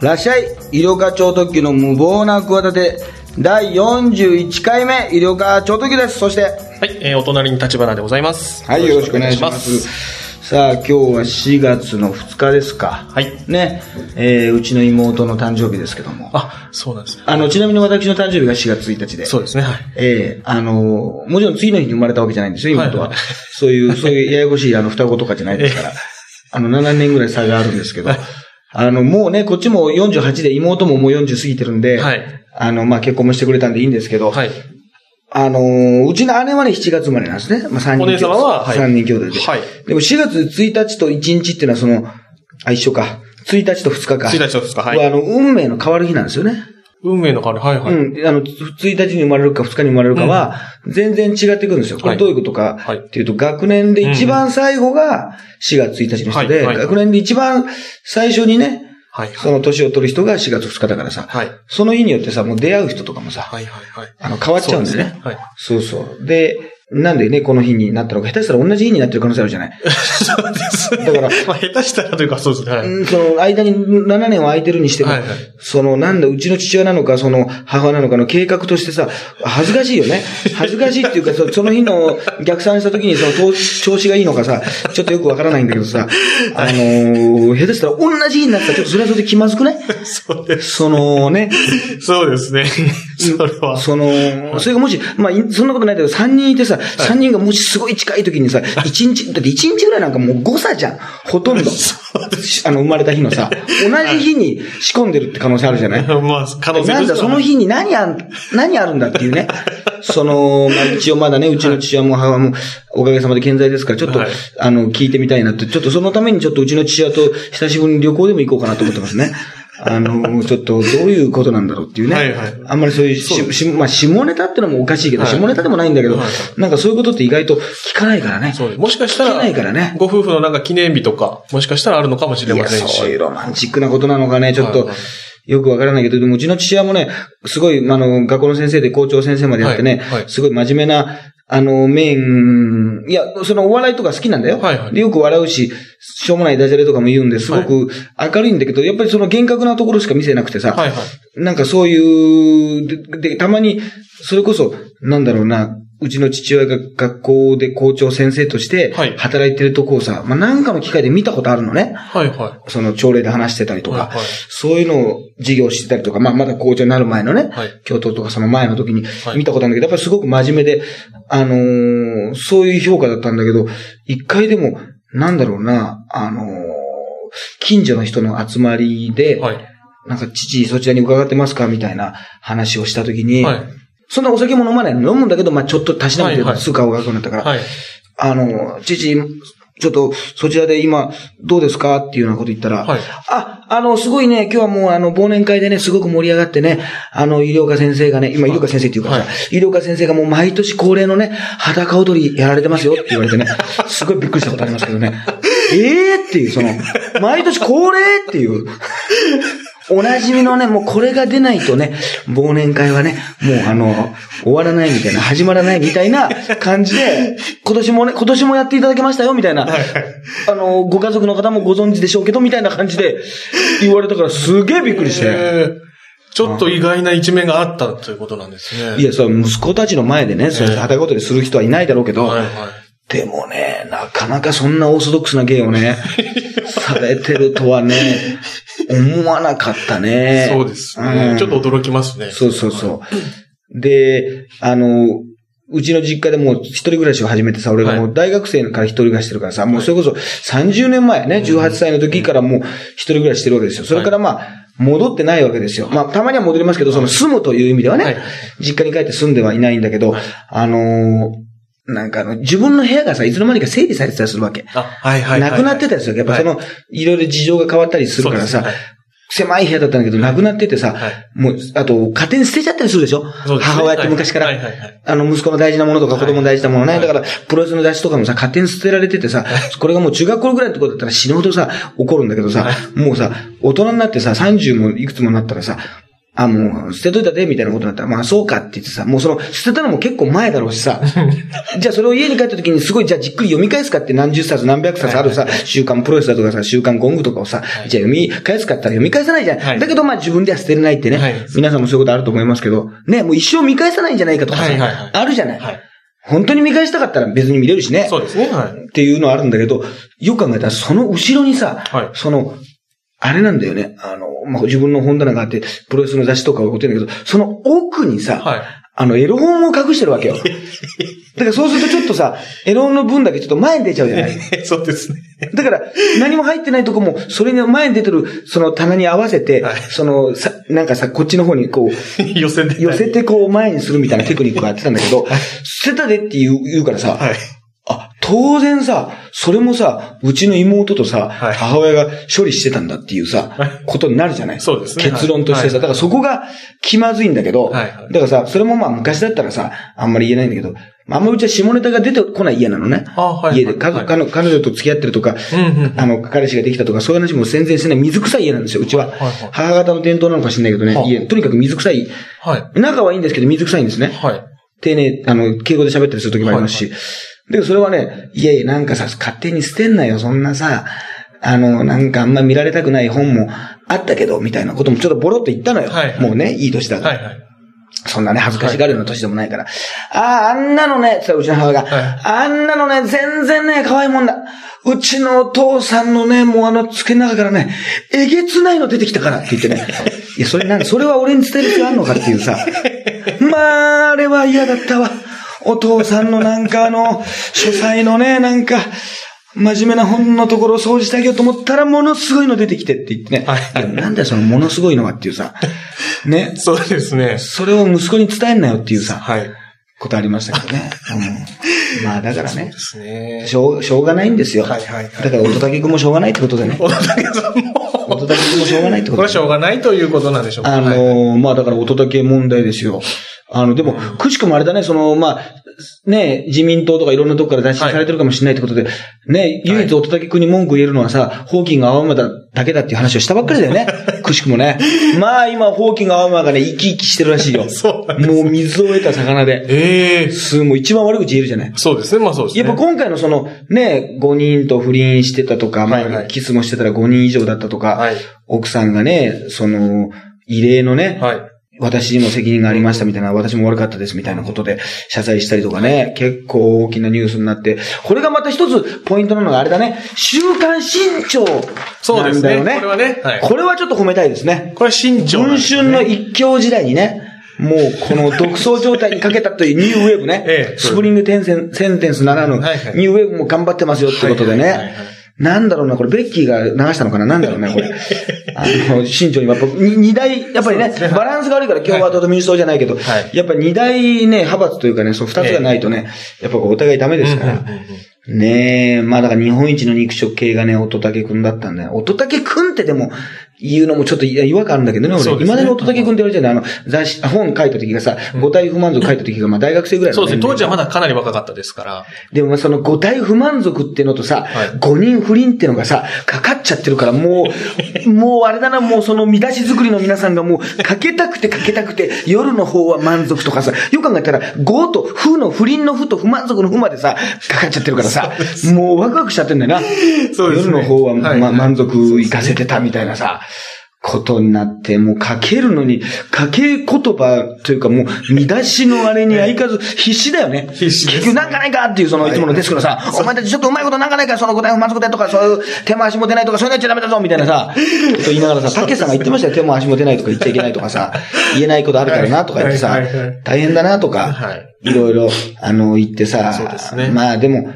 らっしゃい医療課長特急の無謀な企て第41回目医療課長特急ですそしてはい、えー、お隣に立花でございます。はいよろしくお願いしますさあ今日は4月の2日ですかはい。ねえーうちの妹の誕生日ですけどもあ、そうなんですね。あのちなみに私の誕生日が4月1日でそうですね、はい。ええあのもちろん次の日に生まれたわけじゃないんですよ、妹は。はいはいそういう、そういうややこしいあの双子とかじゃないですから。あの、7年ぐらい差があるんですけど。あの、もうね、こっちも48で、妹ももう40過ぎてるんで、はいあの、まあ、結婚もしてくれたんでいいんですけど、はい。あのーうちの姉はね、7月生まれなんですね。まあ、3人お姉様ははい三人兄弟で。はいでも4月1日と1日っていうのはその、あ、一緒か。1日と2日か。1日と2日はいあの、運命の変わる日なんですよね。運命の変わり、はいはい。うん。あの、1日に生まれるか2日に生まれるかは、全然違ってくるんですよ。これどういうことかはいっていうと、学年で一番最後が4月1日の人で、はいはい学年で一番最初にね、はい。その年を取る人が4月2日だからさ、はい。その日によってさ、もう出会う人とかもさ、はいはいはい。あの、変わっちゃうんですね。はい。そうそう。で、なんでね、この日になったのか、下手したら同じ日になってる可能性あるじゃない？そうですね。だから まあ、下手したらというか、そうですね。はい。うんその間に7年は空いてるにしても、はいはいそのなんだ、うちの父親なのか、その母なのかの計画としてさ、恥ずかしいよね。恥ずかしいっていうか、そその日の逆算した時にその調調子がいいのかさ、ちょっとよくわからないんだけどさ、あのー下手したら同じ日になったらちょっとそれはそれで気まずくね。そうです。そのね、そうですね。それは。その、それがもし、まあ、いそんなことないけど、3人いてさ、3人がもしすごい近い時にさ、1日、だって1日ぐらいなんかもう誤差じゃん。ほとんど。あの、生まれた日のさ、同じ日に仕込んでるって可能性あるじゃない？まあ、可能性なんだ、その日に何あん、何あるんだっていうね。その、まあ、一応まだね、うちの父親も母もおかげさまで健在ですから、ちょっと、はい。あの、聞いてみたいなって、ちょっとそのためにちょっとうちの父親と久しぶりに旅行でも行こうかなと思ってますね。あの、ちょっとどういうことなんだろうっていうね。はいはいあんまりそういうし、しまあ、下ネタってのもおかしいけど、はい下ネタでもないんだけど、はいはなんかそういうことって意外と聞かないからね。そうです。もしかした聞けないら、からね。ご夫婦のなんか記念日とか、もしかしたらあるのかもしれませんし。そういうロマンチックなことなのかね、ちょっとはいはい、よくわからないけど、でもうちの父親もね、すごい、あの、学校の先生で校長先生までやってね、はいはいすごい真面目な、あの、メイン、いや、そのお笑いとか好きなんだよ。はいはいで、よく笑うし、しょうもないダジャレとかも言うんですごく明るいんだけど、やっぱりその厳格なところしか見せなくてさ、はいはい。なんかそういう、で、でたまに、それこそ、なんだろうな、うちの父親が学校で校長先生としてはい、働いてるとこをさ、まあ、なんかの機会で見たことあるのね。はいはその朝礼で話してたりとか、はいはいそういうのを授業してたりとか、まあまだ校長になる前のね、はい教頭とかその前の時にはい見たことあるんだけど、やっぱりすごく真面目で、あのーそういう評価だったんだけど、一回でも、なんだろうな、あのー近所の人の集まりで、い。はい。なんか父そちらに伺ってますか？みたいな話をした時に、はい。そんなお酒も飲まない。の飲むんだけど、まあちょっとたしなめてはいはい。すぐ顔が赤くなったから、はい。あの、父、ちょっと、そちらで今、どうですか？っていうようなこと言ったら、はい。あ、あの、すごいね、今日はもう、あの、忘年会でね、すごく盛り上がってね、あの、医療科先生がね、今、医療科先生っていうからさ、は医療科先生がもう毎年恒例のね、裸踊りやられてますよって言われてね、すごいびっくりしたことありますけどね、ええーっていう、その、毎年恒例っていう、おなじみのね、もうこれが出ないとね、忘年会はね、もうあの、終わらないみたいな、始まらないみたいな感じで、今年もね、今年もやっていただけましたよ、みたいな、あの、ご家族の方もご存知でしょうけど、みたいな感じで言われたからすげえびっくりして。えーちょっと意外な一面があったということなんですね。いや、そう、息子たちの前でね、そうやって裸踊りする人はいないだろうけど、はいはい。でもね、なかなかそんなオーソドックスな芸をね、されてるとはね、思わなかったね。そうですね。んちょっと驚きますね。そうそうそう。で、あの、うちの実家でもう一人暮らしを始めてさ、俺がもう大学生から一人暮らししてるからさ、もうそれこそ30年前ね、18歳の時からもう一人暮らししてるわけですよ。それからまあ、戻ってないわけですよ。まあ、たまには戻りますけど、その住むという意味ではね、はい実家に帰って住んではいないんだけど、あのーなんかあの、自分の部屋がさ、いつの間にか整理されてたりするわけ。あ、はいはいはい。なくなってたりする。やっぱその、い。ろいろ事情が変わったりするからさ狭い部屋だったんだけど、なくなっててさ、はい。もう、あと、家庭に捨てちゃったりするでしょ？ね。母親って昔から、はいはいはいはい。あの、息子の大事なものとか子供の大事なものね。はい。だから、プロレスの雑誌とかもさ、勝手に捨てられててさ、これがもう中学校ぐらいのところだったら死ぬほどさ、怒るんだけどさ、もうさ、大人になってさ、30もいくつもなったらさ、あ、もう捨てといたで、みたいなことになったら、まあそうかって言ってさ、もうその、捨てたのも結構前だろうしさ、じゃあそれを家に帰った時にすごい、じゃあじっくり読み返すかって何十冊何百冊あるさ、週刊プロレスだとかさ、週刊ゴングとかをさ、じゃあ読み返すかったら読み返さないじゃん。はいだけどまあ自分では捨てれないってね、はい皆さんもそういうことあると思いますけど、ね、もう一生見返さないんじゃないかとかさ、あるじゃない。本当に見返したかったら別に見れるしね。そうですね。はい。っていうのはあるんだけど、よく考えたら、その後ろにさ、はいその、あれなんだよね。あの、まあ、自分の本棚があって、プロレスの雑誌とかを置いてるんだけど、その奥にさ、はい。あの、エロ本を隠してるわけよ。だからそうするとちょっとさ、エロ本の分だけちょっと前に出ちゃうじゃない？そうですね。だから、何も入ってないとこも、それに前に出てる、その棚に合わせて、はいその、さ、なんかさ、こっちの方にこう、寄せて。寄せてこう前にするみたいなテクニックをやってたんだけど、捨てたでって言う言うからさ、はい。あ、当然さ、それもさ、うちの妹とさ、はい母親が処理してたんだっていうさ、はいことになるじゃない？そうですね結論としてさ、はいだからそこが気まずいんだけど、はいはいだからさ、それもまあ昔だったらさ、あんまり言えないんだけど、あんまうちは下ネタが出てこない家なのね。あはい家で、家族、彼女彼女と付き合ってるとか、うんうん。あの、彼氏ができたとか、そういう話も全然してない。水臭い家なんですよ、うちは。はいはい母方の伝統なのか知んないけどね、はあ家、とにかく水臭い。はい。仲はいいんですけど、水臭いんですね。はい。丁寧、あの、敬語で喋ったりする時もありますし。でもそれはね、いやいや、なんかさ、勝手に捨てんなよ、そんなさ、あの、なんかあんま見られたくない本もあったけど、みたいなこともちょっとボロっと言ったのよ。はいはいもうね、いい年だから。はい。はい。そんなね、恥ずかしがるような年でもないから。ああ、あんなのね、ってうちの母親が、はいあんなのね、全然ね、可愛いもんだ。うちのお父さんのね、もうあの、つけの中からね、えげつないの出てきたからって言ってね。いや、それなんそれは俺に伝える必要あんのかっていうさ。まあ、あれは嫌だったわ。お父さんのなんかあの、書斎のね、なんか、真面目な本のところを掃除してあげようと思ったら、ものすごいの出てきてって言ってね。はいなんだよ、そのものすごいのはっていうさ。ね。そうですね。それを息子に伝えんなよっていうさ、はい。ことありましたけどね。うん、まあだからねで、すね。しょう、しょうがないんですよ。はいはいはいだから、乙武君もしょうがないってことでね。小田武さんも。乙武君もしょうがないってことでこれはしょうがないということなんでしょうか。あのはいーまあだから乙武問題ですよ。あの、でも、くしくもあれだね、その、まあ、ね、自民党とかいろんなとこから脱出されてるかもしれないってことで、ね、唯一乙武君に文句言えるのはさ、ホーキング青山だけだっていう話をしたばっかりだよね。くしくもね。まあ今、ホーキング青山がね、生き生きしてるらしいよ。そうもう水を得た魚で。ええすもう一番悪口言えるじゃない。そうですね。まあそうですね。やっぱ今回のその、ね、5人と不倫してたとか、まあ、はいはいキスもしてたら5人以上だったとか、はい。奥さんがね、その、異例のね、はい。私にも責任がありましたみたいな、私も悪かったですみたいなことで謝罪したりとかね、結構大きなニュースになって、これがまた一つポイントなのがあれだね、週刊新潮そうですね。なんだよね。これはね。はい。これはちょっと褒めたいですね。これは新潮なん。文春の一強時代にね、もうこの独走状態にかけたというニューウェーブね、ええスプリングテンセンセンテンスならぬ、ニューウェーブも頑張ってますよってことでね、はいはいはいはいなんだろうな、これベッキーが流したのかな？なんだろうね、これ。あの、新潮にやっぱ、に二大、やっぱりねね。バランスが悪いから共和党と民主党じゃないけど、はい。やっぱ二大ね、派閥というかね、そう二つがないとね、やっぱこうお互いダメですから。ねえ、まあだから日本一の肉食系がね、乙武くんだったんだよ。乙武くんってでも、言うのもちょっと違和感あるんだけどね、俺。そうですね未だに乙武くんって言われてるんだよ。あの、雑誌、本書いた時がさ、五体不満足書いた時が、まあ大学生ぐらいそうですね。当時はまだ。だかなり若かったですから。でもまあその五体不満足っていうのとさはい、五人不倫っていうのがさ、かかっちゃってるから、もう、もうあれだな、もうその見出し作りの皆さんがもう、かけたくてかけたくて、夜の方は満足とかさ、よく考えたら、五と不の不倫の不と不満足の不までさ、かかっちゃってるからさ、もうワクワクしちゃってんだよな。そうですね夜の方は、はいま、満足いかせてたみたいなさ、ことになって、もう書けるのに、書け言葉というかもう、見出しのあれに相変わらず必死だよね。必死です結局なんかないかっていう、そのい。つものデスクのさ、お前たちちょっとうまいことなんかないか、その答え不満足でとか、そういう手も足も出ないとか、そういうのやっちゃダメだぞみたいなさ、こと言いながらさ、たけさんが言ってましたよ、手も足も出ないとか言っちゃいけないとかさ、言えないことあるからなとか言ってさ大変だなとか、はい。いろいろ、あの、言ってさ、そうですね。まあでも、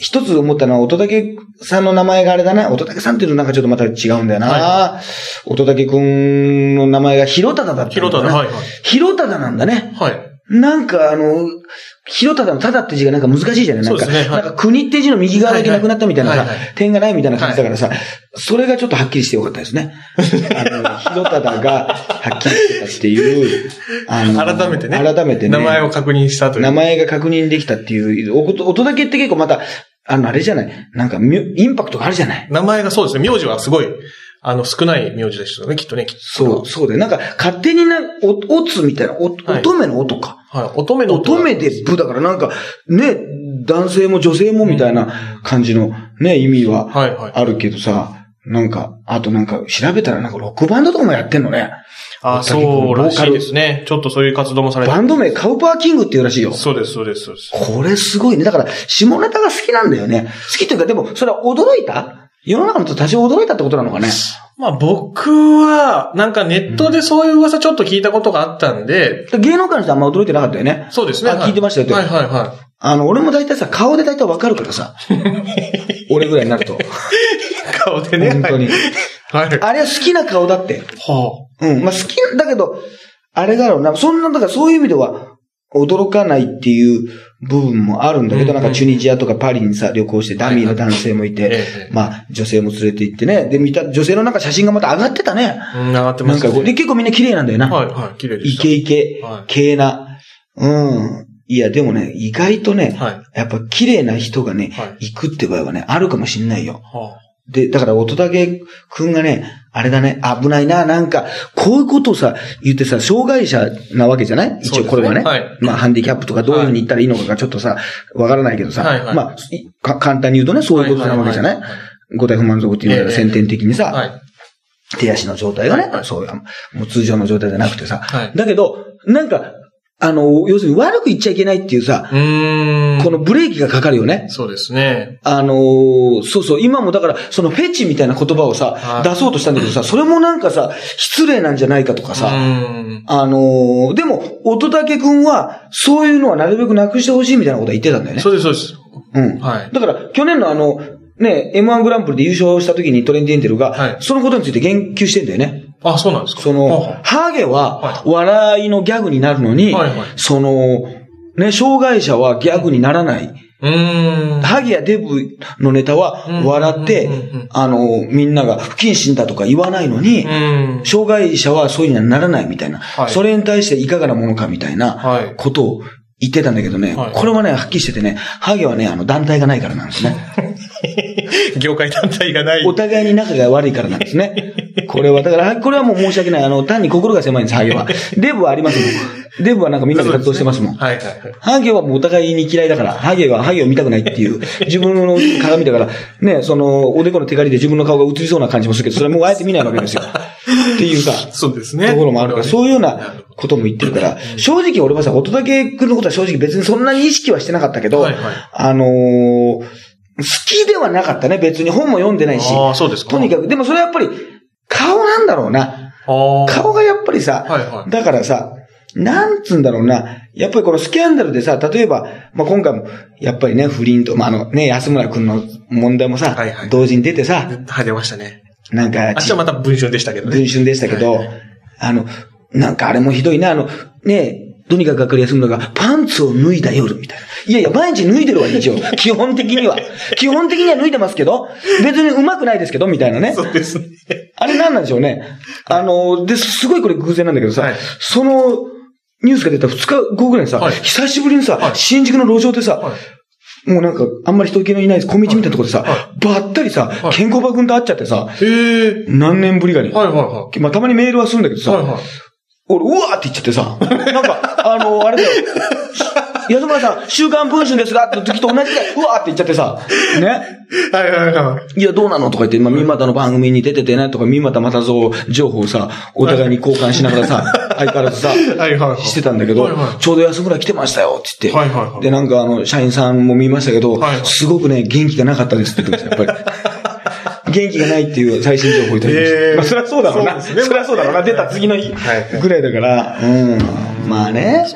一つ思ったのは、乙武さんの名前があれだな。乙武さんっていうとなんかちょっとまた違うんだよな。は乙武くんの名前が広忠だった。広忠はいはい広忠なんだね。はい。なんかあの、広忠の忠って字がなんか難しいじゃないなんか、ねはいなんか国って字の右側だけなくなったみたいなさ、はいはいはいはい点がないみたいな感じだからさ、それがちょっとはっきりしてよかったですね。あの、広忠がはっきりしてたっていう、あの、改めてね。改めてね。名前を確認したという。名前が確認できたっていう、おこと、音だけって結構また、あの、あれじゃない？なんかミュ、インパクトがあるじゃない？名前がそうですね。名字はすごい、あの、少ない名字ですよね、きっとね。きっとそう、そうで、なんか、勝手にな、お、おつみたいな、お、はい乙女の音か。はい。乙女の音乙女で部だから、なんか、ね、男性も女性もみたいな感じのね、意味ははいはい。あるけどさ、なんか、あとなんか、調べたらなんかロックバンドとかもやってんのね。あ、そうらしいですね。ちょっとそういう活動もされてバンド名、カウパーキングっていうらしいよ。そうです、そうです、そうです。これすごいね。だから、下ネタが好きなんだよね。好きというか、でも、それは驚いた？世の中の人多少驚いたってことなのかね？まあ僕は、なんかネットでそういう噂ちょっと聞いたことがあったんで、芸能界の人はあんま驚いてなかったよね。そうですね。あ聞いてましたよはいはいはあの、俺も大体さ、顔で大体わかるからさ。俺ぐらいになると。い。顔でね。本当に。はい。はい。あれは好きな顔だって。はうん。まあ、好きだけど、あれだろうな。そんな、だからそういう意味では、驚かないっていう部分もあるんだけど、うんなんかチュニジアとかパリにさ、旅行してダミーの男性もいて、ええまあ、女性も連れて行ってね。で、見た、女性のなんか写真がまた上がってたね。うん、上がってますね。なんかで、結構みんな綺麗なんだよな。はいはい、綺麗でした。イケイケは、系な。うん。いや、でもね、意外とね、はい。やっぱ綺麗な人がね、はい行くって場合はね、あるかもしんないよ。はで、だから、乙武くんがね、あれだね、危ないな、なんか、こういうことをさ、言ってさ、障害者なわけじゃない？一応これはね。ねはい。まあ、ハンディキャップとかどういうふうに言ったらいいのかがちょっとさ、わからないけどさ、はいはい。まあ、簡単に言うとね、そういうことなわけじゃない？はは五体不満足っていうのがええ。先天的にさ、はい。手足の状態がね、はいそういう、もう通常の状態じゃなくてさ、はい。だけど、なんか、あの、要するに悪く言っちゃいけないっていうさ、う。このブレーキがかかるよね。そうですね。あのーそうそう、今もだから、そのフェチみたいな言葉をさ、はい出そうとしたんだけどさ、それもなんかさ、失礼なんじゃないかとかうさ。あのーでも、乙武くんは、そういうのはなるべくなくしてほしいみたいなことは言ってたんだよね。そうです、そうです。うん。はい。だから、去年のあの、ね、M1 グランプリで優勝した時にトレンディエンテルが、はいそのことについて言及してんだよね。あ、そうなんですか？そのは、ハゲはは笑いのギャグになるのに、はいはいその、ね、障害者はギャグにならない。うーん。ハゲやデブのネタはうん笑ってあの、みんなが不謹慎だとか言わないのに。障害者はそういうにはならないみたいな。はいそれに対していかがなものかみたいなはい。ことを言ってたんだけどね、はいこれはね、はっきりしててね、ハゲはね、あの、団体がないからなんですね。業界団体がない。お互いに仲が悪いからなんですね。これは、だから、これはもう申し訳ない。あの、単に心が狭いんです、ハゲは。デブはありますもん。デブはなんかみんなで活動してますもん。はいはいはい。ハゲはもうお互いに嫌いだから、ハゲはハゲを見たくないっていう、自分の鏡だから、ね、その、おでこの手狩りで自分の顔が映りそうな感じもするけど、それはもうあえて見ないわけですよ。っていうさ、そうですね。ところもあるから、そういうようなことも言ってるから、正直俺はさ、乙武君のことは正直別にそんなに意識はしてなかったけど、はいはいあのー好きではなかったね、別に本も読んでないし。ああ、そうですか。とにかく、でもそれはやっぱり、顔なんだろうな。顔がやっぱりさ、はいはいだからさ、なんつうんだろうな。やっぱりこのスキャンダルでさ、例えば、まあ、今回も、やっぱりね、不倫と、まあ、あのね、安村くんの問題もさ、はいはい同時に出てさ、はい、出ましたね。なんか、明日また文春でしたけどね。文春でしたけど、はいあの、なんかあれもひどいな、あの、ねとにかくわかりやすいのが、パンツを脱いだ夜みたいな。いやいや、毎日脱いでるわ、一応。基本的には。基本的には脱いでますけど、別に上手くないですけど、みたいなね。そうですね。あれなんなんでしょうね。あの、で、すごいこれ偶然なんだけどさ、はいその、ニュースが出た2日後ぐらいにさ、はい久しぶりにさ、はい新宿の路上でさ、はもうなんか、あんまり人気のいない小道みたいなところでさ、はばったりさ、はい健康場君と会っちゃってさ。何年ぶりかに。はいはいはまあ、たまにメールはするんだけどい。さ、はいはい。俺、うわーって言っちゃってさ、なんか、あの、あれだよ、安村さん、週刊文春ですがって時と同じで、うわーって言っちゃってさ、ね。はいはいはい。い。や、どうなの？とか言って、まあ、三股の番組に出ててね、とか、三股またぞ情報をさ、お互いに交換しながらさ、相変わらずさ、はいはいはい。してたんだけどはいは、い。ちょうど安村来てましたよ、って言って。はいはいはい。で、なんかあの、社員さんも見ましたけどはいはい、すごくね、元気がなかったですって言ってました、やっぱり。元気がないっていう最新情報をいただきました。へーまあ、そりゃそうだろうな。そねそりゃそうだろうな。出た次の日はいぐらいだから、うん。まあね。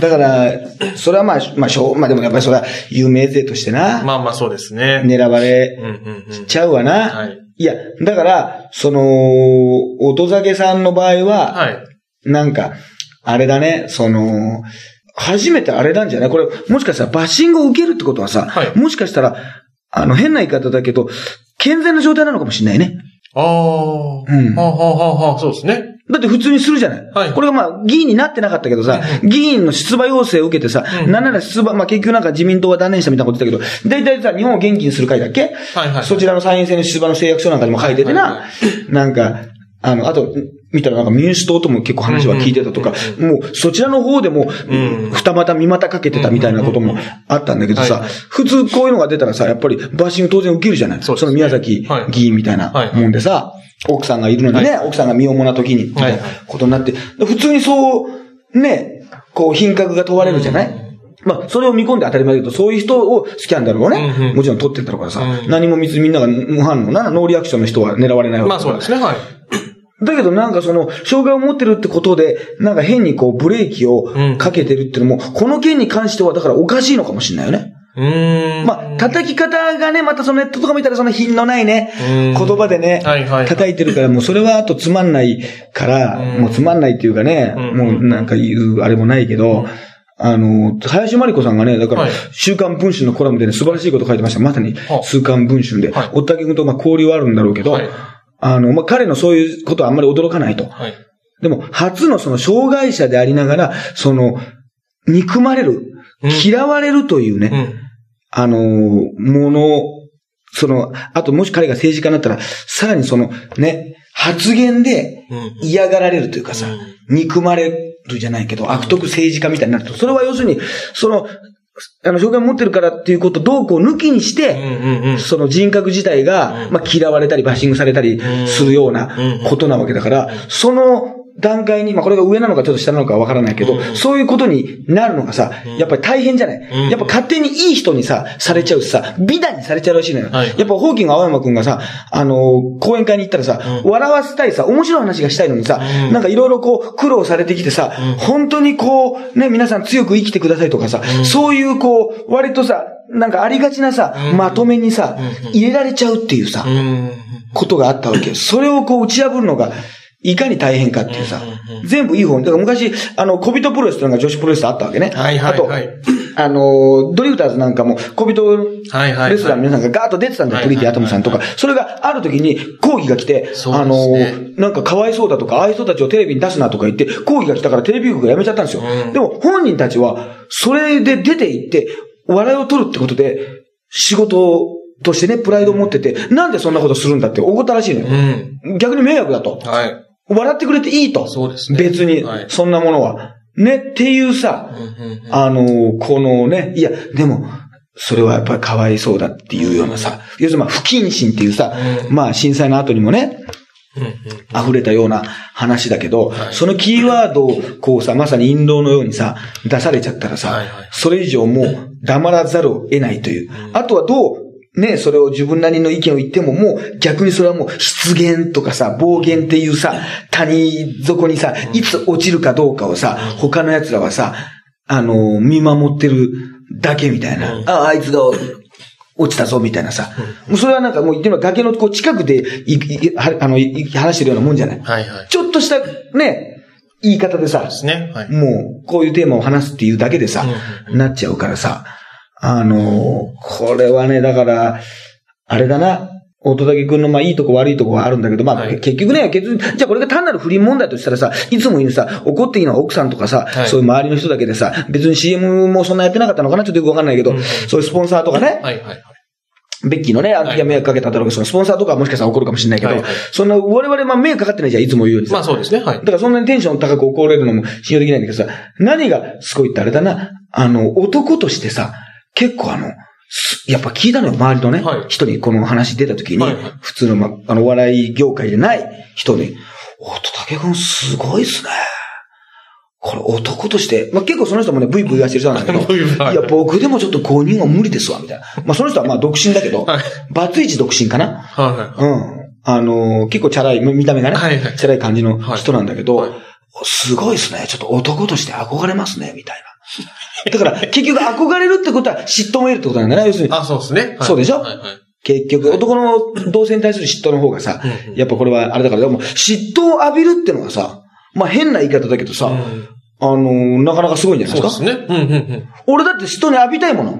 だから、それはまあ、まあ、しょう、まあでもやっぱりそれは有名税としてな、まあまあそうですね。狙われうんうんうん。ちゃうわな。はい。いや、だから、その、音酒さんの場合は、はい。なんか、あれだね、その、初めてあれなんじゃない？これ、もしかしたらバッシングを受けるってことはさ、はいもしかしたら、あの、変な言い方だけど、健全な状態なのかもしれないね。ああ。うんはあはあはあはあ、そうですね。だって普通にするじゃない。はいこれがまあ、議員になってなかったけどさ、議員の出馬要請を受けてさ、うんなんなら出馬、まあ結局なんか自民党が断念したみたいなこと言ったけど、大体さ、日本を元気にする会だっけ？はいはいそちらの参院選の出馬の誓約書なんかにも書いててな、はいはなんか、あの、あと、見たらなんか民主党とも結構話は聞いてたとか、もうそちらの方でも、ん。二股三股かけてたみたいなこともあったんだけどさ普通こういうのが出たらさ、やっぱりバッシング当然受けるじゃない。その宮崎はい議員みたいなもんでさ、奥さんがいるのにね、奥さんが身重な時に、みたいなことになって、普通にそう、ね、こう品格が問われるじゃない？まあ、それを見込んで当たり前だけど、そういう人をスキャンダルをね、うんうん。もちろん取ってったからさ、うん。何も見ずみんなが無反応な、ノーリアクションの人は狙われないわけまあそうですね、はい。だけどなんかその、障害を持ってるってことで、なんか変にこうブレーキをかけてるっていうのも、この件に関してはだからおかしいのかもしれないよね。うーん。まあ、叩き方がね、またそのネットとか見たらその品のないね、うん。言葉でね、はいはい叩いてるから、もうそれはあとつまんないから、うん。もうつまんないっていうかね、うん。もうなんか言うあれもないけど、あの、林真理子さんがね、だからはい、週刊文春のコラムでね、素晴らしいこと書いてました。まさには、週刊文春で。はい。おったけ君とまあ交流はあるんだろうけど、はいあの、まあ彼のそういうことはあんまり驚かないと。はい。でも、初のその障害者でありながら、その、憎まれる、うん嫌われるというね、うん。あのーもの、その、あともし彼が政治家になったら、さらにその、ね、発言でうん。嫌がられるというかさ、憎まれるじゃないけど、悪徳政治家みたいになると、それは要するに、その、あの、障害を持ってるからっていうことをどうこう抜きにして。その人格自体が、まあ、嫌われたり、バッシングされたりするようなことなわけだから、その段階に、まあ、これが上なのかちょっと下なのかわからないけど、そういうことになるのがさ、やっぱり大変じゃない、やっぱ勝手にいい人にさ、されちゃうしさ、美談にされちゃうらしいのよ。はいやっぱ、ホーキング青山くんがさ、あのー講演会に行ったらさ、笑わせたいさ、面白い話がしたいのにさ、なんかいろいろこう、苦労されてきてさ、本当にこう、ね、皆さん強く生きてくださいとかさ、そういうこう、割とさ、なんかありがちなさ、まとめにさ、入れられちゃうっていうさ、うん。ことがあったわけよ。それをこう打ち破るのが、いかに大変かっていうさ、全部いい方に。だから昔、あの、小人プロレスっていうのが女子プロレスであったわけね。はいはいはいあと、あの、ドリフターズなんかも、小人レスラーの皆さんがガーッと出てたんだよ、プリティアトムさんとか。それがある時に抗議が来て、あの、なんかかわいそうだとか、ああいう人たちをテレビに出すなとか言って、抗議が来たからテレビ局が辞めちゃったんですよ。うんでも本人たちは、それで出て行って、笑いを取るってことで、仕事としてね、プライドを持ってて、なんでそんなことするんだって怒ったらしいのうよ。ん。逆に迷惑だと。はい。笑ってくれていいと。そうですね。別に。はい、そんなものは。ね、っていうさ、あの、このね、いや、でも、それはやっぱりかわいそうだっていうようなさ、要するにまあ不謹慎っていうさ、うん。まあ震災の後にもね、溢れたような話だけど、はい。そのキーワードをこうさ、まさに引導のようにさ、出されちゃったらさ、それ以上もう黙らざるを得ないという。あとはどう、ね、それを自分なりの意見を言ってももう逆にそれはもう失言とかさ、暴言っていうさ、谷底にさ、いつ落ちるかどうかをさ、他の奴らはさ、あの、見守ってるだけみたいな。あ、あいつが落ちたぞみたいなさ。もうそれはなんかもう言ってみれば崖のこう近くでいいはあのい話してるようなもんじゃない？はいはい。ちょっとしたね、言い方でさ、ですね。はい。もうこういうテーマを話すっていうだけでさ、なっちゃうからさ、あのこれはね、だから、あれだな、乙武くんのまあいいとこ悪いとこはあるんだけど、まあ、はい。結局ね、結局、じゃあこれが単なる不倫問題としたらさ、いつも言うさ、怒っていいのは奥さんとかさ、はい。そういう周りの人だけでさ、別に CM もそんなやってなかったのかな？ちょっとよくわかんないけど、うんそういうスポンサーとかね、はいはい。ベッキーのね、あの時は迷惑かけただろうけど、そのスポンサーとかはもしかしたら怒るかもしれないけど、はいはい。そんな、我々まあ迷惑かかってないじゃん、いつも言うようにさ。まあそうですね。はい。だ。からそんなにテンション高く怒れるのも信用できないんだけどさ、何がすごいってあれだな、あの、男としてさ、結構あの、すやっぱ聞いたのよ、周りのね、はい。人にこの話出た時に、はいはい。普通の、ま、あの、お笑い業界じゃない人に、おとたけくんすごいっすね。これ男として、まあ、結構その人もね、ブイブイ言わしてる人なんだけど、いいや、僕でもちょっと公認は無理ですわ、みたいな。まあ、その人はまあ、独身だけど、はい。バツイチ独身かな。はうん。あのー結構チャラい、見た目がね、はいはい。チャラい感じの人なんだけど、はいすごいですね。ちょっと男として憧れますね、みたいな。だから、結局憧れるってことは嫉妬も得るってことなんだね。要するい。に、あ、そうですね。はいそうでしょ？はいはい。結局、男の同性に対する嫉妬の方がさやっぱこれはあれだから、でも嫉妬を浴びるってのはさ、まあ変な言い方だけどさ、うんあのーなかなかすごいんじゃないですか？そうですね。うんうんうん。俺だって人に浴びたいもの。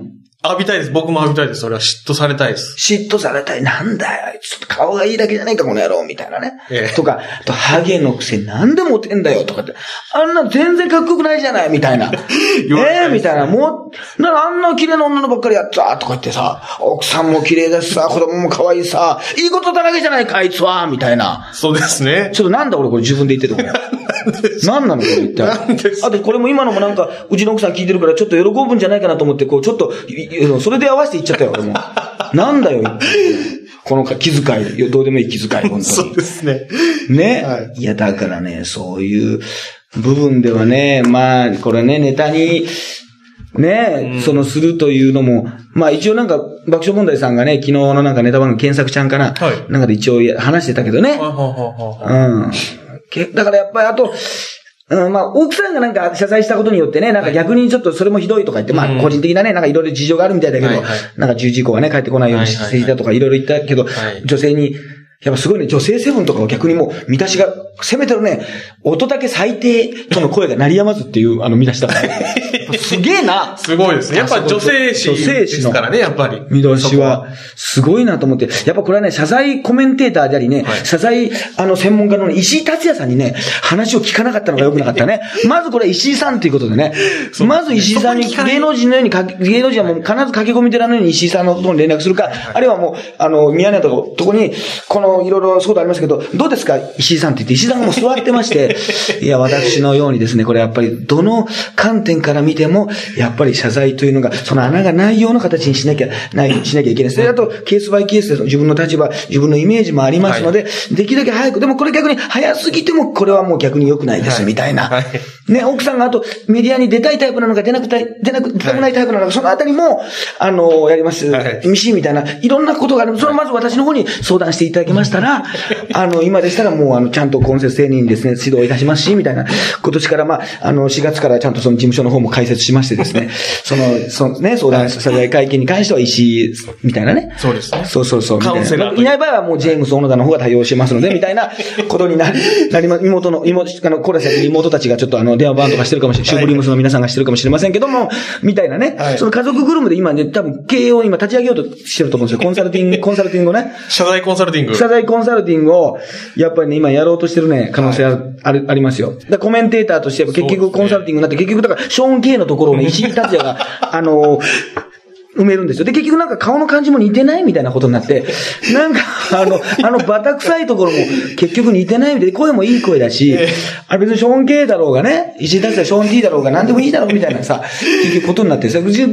浴びたいです。僕も浴びたいです。それは嫉妬されたいです。嫉妬されたい。なんだよ、あいつちょっと顔がいいだけじゃないか、この野郎、みたいなね。ええとか、あと、ハゲのくせになんでモテんだよ、とかって。あんな全然かっこよくないじゃない、みたいな。言われたいですええみたいな。もう、ならあんな綺麗な女のばっかりやってさ、とか言ってさ、奥さんも綺麗だしさ、子供も可愛いさ、いいことだらけじゃないか、あいつは、みたいな。そうですね。ちょっとなんだ俺これ自分で言ってるとこ何なのこれ一体。なんですあとこれも今のもなんか、うちの奥さん聞いてるからちょっと喜ぶんじゃないかなと思って、こうちょっと、それで合わせて言っちゃったよ、俺も。なんだよ、この気遣い、どうでもいい気遣い、本当そうに。ですね。ね、、はいや、だからね、そういう部分ではね、まあ、これね、ネタに、ね、そのするというのも、まあ一応なんか、爆笑問題さんがね、昨日のなんかネタ番組検索ちゃんかな、はいなんかで一応話してたけどね、ははははうん。けだからやっぱりあと、うん、まあ、奥さんがなんか謝罪したことによってね、なんか逆にちょっとそれもひどいとか言って、まうん。あ、個人的なね、なんかいろいろ事情があるみたいだけど、なんか10時以降はね、帰ってこないようにしていたとかいろいろ言ったけど、はい。女性に、やっぱすごいね、女性セブンとかは逆にもう、見出しが、せめてのね、音だけ最低との声が鳴りやまずっていう、あの見出しだから。すげえなすごいですね。やっぱ女性誌女性ですからね、やっぱり。見出しは、すごいなと思って。やっぱこれはね、謝罪コメンテーターでありね、はい謝罪、あの、専門家のね石井達也さんにね、話を聞かなかったのが良くなかったね。まずこれ石井さんということでね。まず石井さんに、芸能人のようにかけ、芸能人はもう必ず駆け込み寺のように石井さんのところに連絡するか、あるいはもう、あの、宮根のとこ、とこに、この、いろいろそういうことありますけど、どうですか？石井さんって言って、石井さんがもう座ってまして、いや、私のようにですね、これやっぱり、どの観点から見ても、やっぱり謝罪というのが、その穴がないような形にしなきゃ、ない、しなきゃいけない。それだと、ケースバイケースで自分の立場、自分のイメージもありますので、できるだけ早く、でもこれ逆に早すぎても、これはもう逆に良くないです、はいみたいな。はいね、奥さんがあと、メディアに出たいタイプなのか、出なくたい、出なく、出たくないタイプなのか、そのあたりも、あの、やります。はいミシーみたいな、いろんなことがある。それをまず私の方に相談していただきましたら、あの、今でしたらもう、あの、ちゃんと今節丁寧にですね、指導いたしますし、みたいな。今年から、まあ、あの、4月からちゃんとその事務所の方も開設しましてですね、その、そのね、相談、謝罪会見に関しては石井、みたいなね。そうですね。そうそうそう。カウンセラーといない場合はもうジェームス・小野田の方が対応しますので、みたいなことになり、なりま、妹の、妹、あの、コーラスやってる妹たちがちょっとあの、電話番とかしてるかもしれない。シューブリームスの皆さんがしてるかもしれませんけども、みたいなね。はいその家族ぐるみで今ね、多分経営を今立ち上げようとしてると思うんですよ。コンサルティング、コンサルティングをね。謝罪コンサルティング。謝罪コンサルティングを、やっぱりね、今やろうとしてるね、可能性ある、あるありますよ。で、コメンテーターとして、結局コンサルティングになって、結局だから、ショーン・ケイのところをね、石井達也が、あの、埋めるんですよ。で、結局なんか顔の感じも似てないみたいなことになって、なんか、あの、あのバタ臭いところも結局似てないみたいで、声もいい声だし、あ別にショーン・ケイだろうがね、石井達也、ショーン・ティーだろうが、なんでもいいだろうみたいなさ、結局ことになってさ、ぐる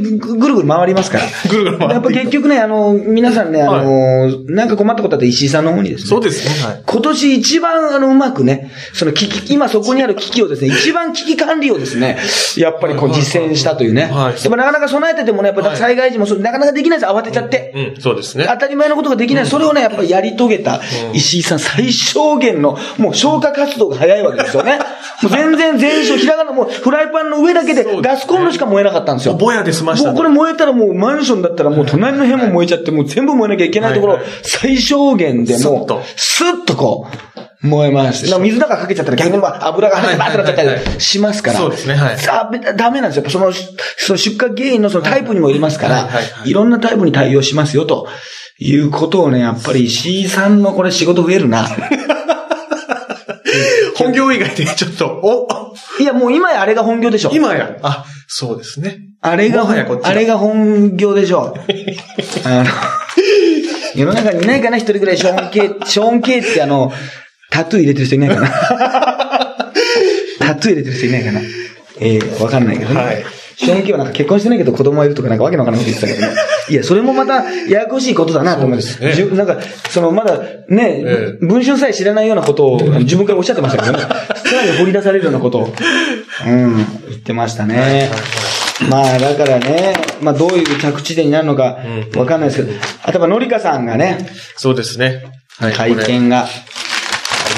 ぐる回りますから。ぐるぐる回やっぱ結局ね、あの、皆さんね、あの、なんか困ったことあったら石井さんの方にですね。そうですね。はい。今年一番あのうまくね、その危機、今そこにある危機をですね、一番危機管理をですね、やっぱりこう実践したというね。はいやっぱなかなか備えててもね、やっぱ災害時もそうなかなかできないです、慌てちゃって。うん、そうですね。当たり前のことができない。それをね、やっぱりやり遂げた石井さん最小限の、もう消火活動が早いわけですよね。もう全然全焼、ひらがな、もうフライパンの上だけでガスコンロしか燃えなかったんですよ。ぼやで済ましたねもうこれ燃えたらもうマンションだったらもう隣の部屋も燃えちゃって、もう全部燃えなきゃいけないところ最小限でもう、スッとこう、燃えます。水なんかかけちゃったら逆にまあ油が跳ねてバーってなっちゃったりしますから。そうですねはいあダメなんですよ。その、その出火原因のそのタイプにもよりますからはいろんなタイプに対応しますよと。いうことをね、やっぱり石井さんのこれ仕事増えるな。本業以外でちょっと、お、いや、もう今やあれが本業でしょ。今や、あ、そうですね。あれが、あれが本業でしょ。あの、世の中にいないかな、一人ぐらい、ショーン・ケイ、ショーン・ケイってあの、タトゥー入れてる人いないかな。タトゥー入れてる人いないかな。ええわかんないけどね。はいショーン・ケイはなんか結婚してないけど子供がいるとかなんかわけのわからないこと言ってたけどね。いや、それもまたややこしいことだなと思うんです。ですなんか、そのまだね、え文春さえ知らないようなことを自分からおっしゃってましたけどね。さらに掘り出されるようなことを、うん、言ってましたね。まあ、だからね、まあ、どういう着地点になるのかうんわかんないですけど、あとは、のりかさんがね、そうですね。はい。会見があ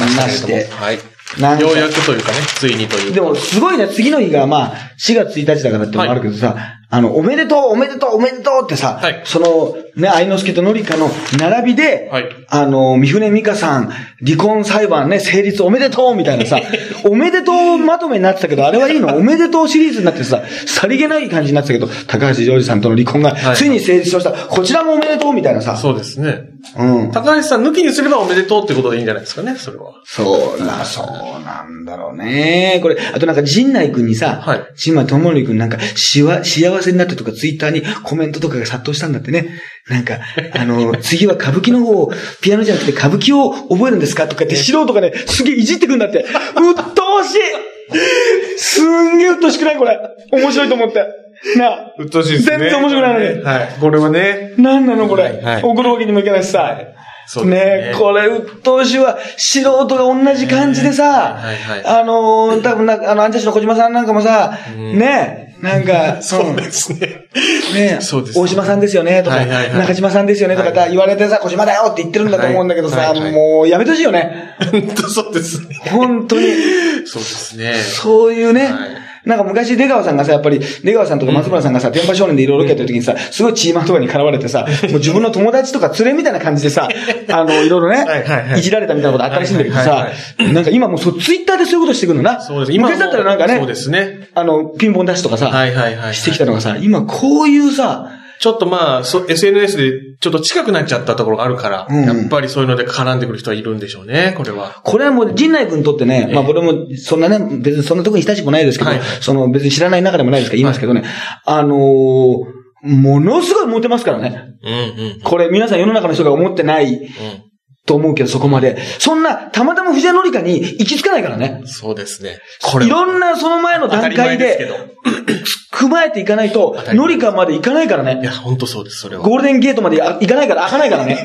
りまして、はい。なんかようやくというかね、ついにというか。でも、すごいね、次の日がまあ、4月1日だからってのもあるけどさ、あの、おめでとう、おめでとう、おめでとうってさ、はいその、ね、愛之助とのりかの並びで、はいあの、三船美香さん、離婚裁判ね、成立おめでとうみたいなさ、おめでとうまとめになってたけど、あれはいいの？おめでとうシリーズになってさ、さりげない感じになってたけど、高橋ジョージさんとの離婚がはいついに成立しました。こちらもおめでとうみたいなさ、そうですね。うん。高橋さん抜きにすればおめでとうってことでいいんじゃないですかね、それは。そうな、そうなんだろうね。これ、あとなんか、陣内くんにさ、はい陣内智則くんなんか、しわ、幸せになってとか、ツイッターにコメントとかが殺到したんだってね。なんか、あの、次は歌舞伎の方を、ピアノじゃなくて歌舞伎を覚えるんですかとかって、素人がね、すげえいじってくんだって。うっとうしいすんげえうっとうしくないこれ。面白いと思って。なあ。うっとうしいですね。全然面白くないのにはい。これはね。なんなのこれ。はいはい送るわけにもいかないしさ。そうねねこれ、うっとうしいわ。素人が同じ感じでさ、はいはいあのー、多分なんか、あの、アンジャッシュの小島さんなんかもさ、うんねなんか、そうですね。ねそうです大島さんですよね、とか、はいはいはい中島さんですよね、とかはい言われてさ、小島だよって言ってるんだと思うんだけどさ、はいはいはいもうやめてほしいよね。本当そうですね。本当に。そうですね。そういうね、はいなんか昔出川さんがさ、やっぱり、出川さんとか松村さんがさ、天パ少年でいろいろロケやってる時にさ、すごいチーマンとかに絡まれてさ、もう自分の友達とか連れみたいな感じでさ、あの、いろいろね、はいはいはいいじられたみたいなことあったりするんだけどはいはいさ、なんか今もうそう、ツイッターでそういうことしてくるのな。そうです。今昔だったらなんかね、そうですね。あの、ピンポンダッシュとかさ、はいはいはい。してきたのがさ、今こういうさ、ちょっとまあ、そ SNS でちょっと近くなっちゃったところがあるから、うんやっぱりそういうので絡んでくる人はいるんでしょうね、これは。これはもう、陣内君にとってね、まあ俺も、そんなね、別にそんなとこに親しくもないですけど、はいその別に知らない中でもないですから言いますけどね、あのーものすごいモテますからね。うんうん。これ皆さん世の中の人が思ってないと思うけど、そこまで。そんな、たまたま藤原紀香に行き着かないからね。うん。そうですね。これいろんなその前の段階で。踏まえていかないと紀香まで行かないからね。いや、本当そうです、それは。ゴールデンゲートまであ行かないから、開かないからね。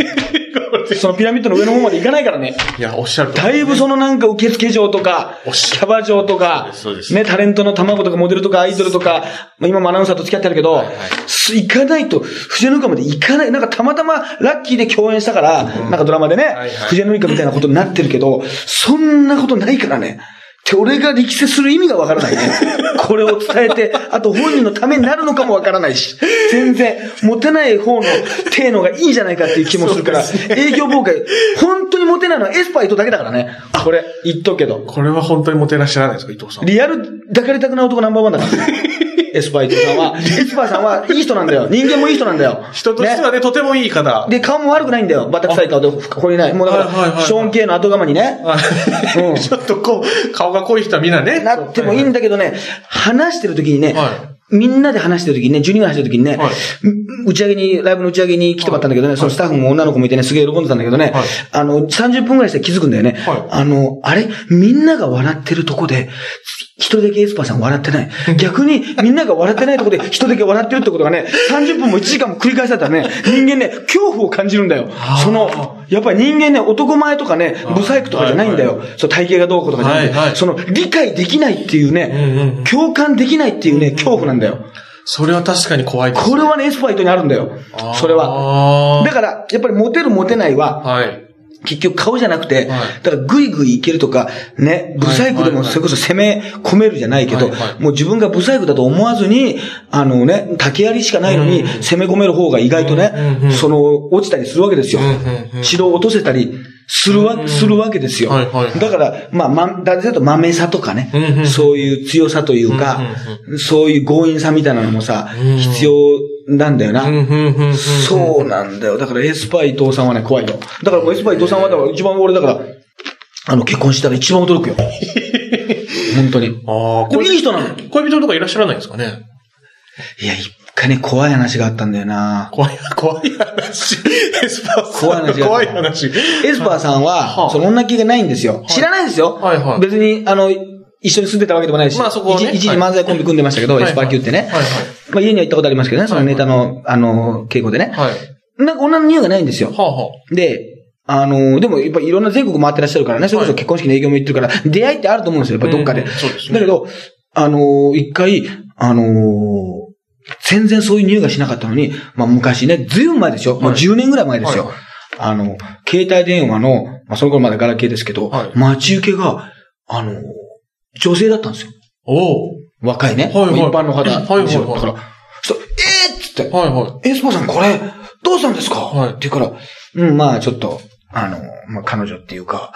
そのピラミッドの上の方まで行かないからね。いや、おっしゃるとだいぶそのなんか受付嬢とか、キャバ嬢とかね、タレントの卵とかモデルとかアイドルとか、まあ今もアナウンサーと付き合ってるけどはいはい、す行かないと、藤野香まで行かない。なんかたまたまラッキーで共演したから、なんかドラマでねはいはい、藤野香みたいなことになってるけど、そんなことないからね。俺が力説する意味がわからないね。これを伝えて、あと本人のためになるのかもわからないし、全然、モテない方の手のがいいんじゃないかっていう気もするから、営業妨害、本当にモテないのはエスパー伊藤だけだからね。これ、言っとくけど。これは本当にモテらっしゃらないですか、伊藤さん。リアル抱かれたくない男ナンバーワンだから。エスパー伊藤さんは。エスパーさんはいい人なんだよ。人間もいい人なんだよ。人としてはね、とてもいい方。で、顔も悪くないんだよ。バタ臭い顔で、これない。もうだから、はいはいはいはいショーン K の後釜にね。うん ちょっとこう、顔が濃い人はみんなね。なってもいいんだけどね、話してる時にね、はみんなで話してる時にね、12人が話してる時にね、はい。打ち上げに、ライブの打ち上げに来てもらったんだけどね、そのスタッフも女の子もいてね、すげえ喜んでたんだけどね、はい。あの、30分くらいして気づくんだよね。はい。あの、あれ？みんなが笑ってるとこで、一人だけエスパーさん笑ってない。逆に、みんなが笑ってないとこで一人だけ笑ってるってことがね、30分も1時間も繰り返されたらね、人間ね、恐怖を感じるんだよ。その、やっぱり人間ね、男前とかね、ブサイクとかじゃないんだよ。そう、体型がどうこうとかじゃなくて、はいはい。その、理解できないっていうね、共感できないっていうね、恐怖なんだよ。それは確かに怖いです、これはね、エスパーイトにあるんだよ。それは。はだから、やっぱりモテるモテないは、はい。結局顔じゃなくて、はい。だからグイグイいけるとか、ね、ブサイクでもそれこそ攻め込めるじゃないけど、はいはい。もう自分がブサイクだと思わずに、あのね、竹槍しかないのにうん攻め込める方が意外とね、うんうんその、落ちたりするわけですよ。うんうんうん。城を落とせたりするわ、するわけですよ。はいはいだから、まあ、ま、だだと豆さとかね、うんうんそういう強さというか、そういう強引さみたいなのもさ、うん必要なんだよな。そうなんだよ。だからエスパー伊藤さんはね、怖いよ。だからエスパー伊藤さんは、だから一番俺だから、あの、結婚したら一番驚くよ。本当に。ああ、でもいい人なの。恋人とかいらっしゃらないんですかね？いや、一回ね、怖い話があったんだよな。怖い、怖い話。エスパーさん怖い話が怖い話。エスパーさんはは、あその女気がないんですよ。知らないですよ。はいはい別に、あの、一緒に住んでたわけでもないし、まあそこはね一一時はい漫才コンビ組んでましたけど、はいエスパー級ってね。はいはいまあ家には行ったことありますけどね、そのネタの、あの、稽古でね。はい。なんか女の匂いがないんですよ。はあはで、あのでもやっぱいろんな全国回ってらっしゃるからね、それこそ結婚式の営業も行ってるから、出会いってあると思うんですよ、やっぱどっかで。うんそうですねだけど、あの一回、あの全然そういう匂いがしなかったのに、まあ昔ね、ずいぶん前ですよ。もうはい10年ぐらい前ですよ。はいあの、携帯電話の、まあその頃まだガラケーですけど、はい待ち受けが、あの女性だったんですよ。おお。若いね。はいはい一般の方ですよ。はいはいはいだから、そしたら、えーっつって、はいはエスパーさんこれ、どうしたんですか、はいって言うから、うん、まあちょっと、あの、まあ彼女っていうか、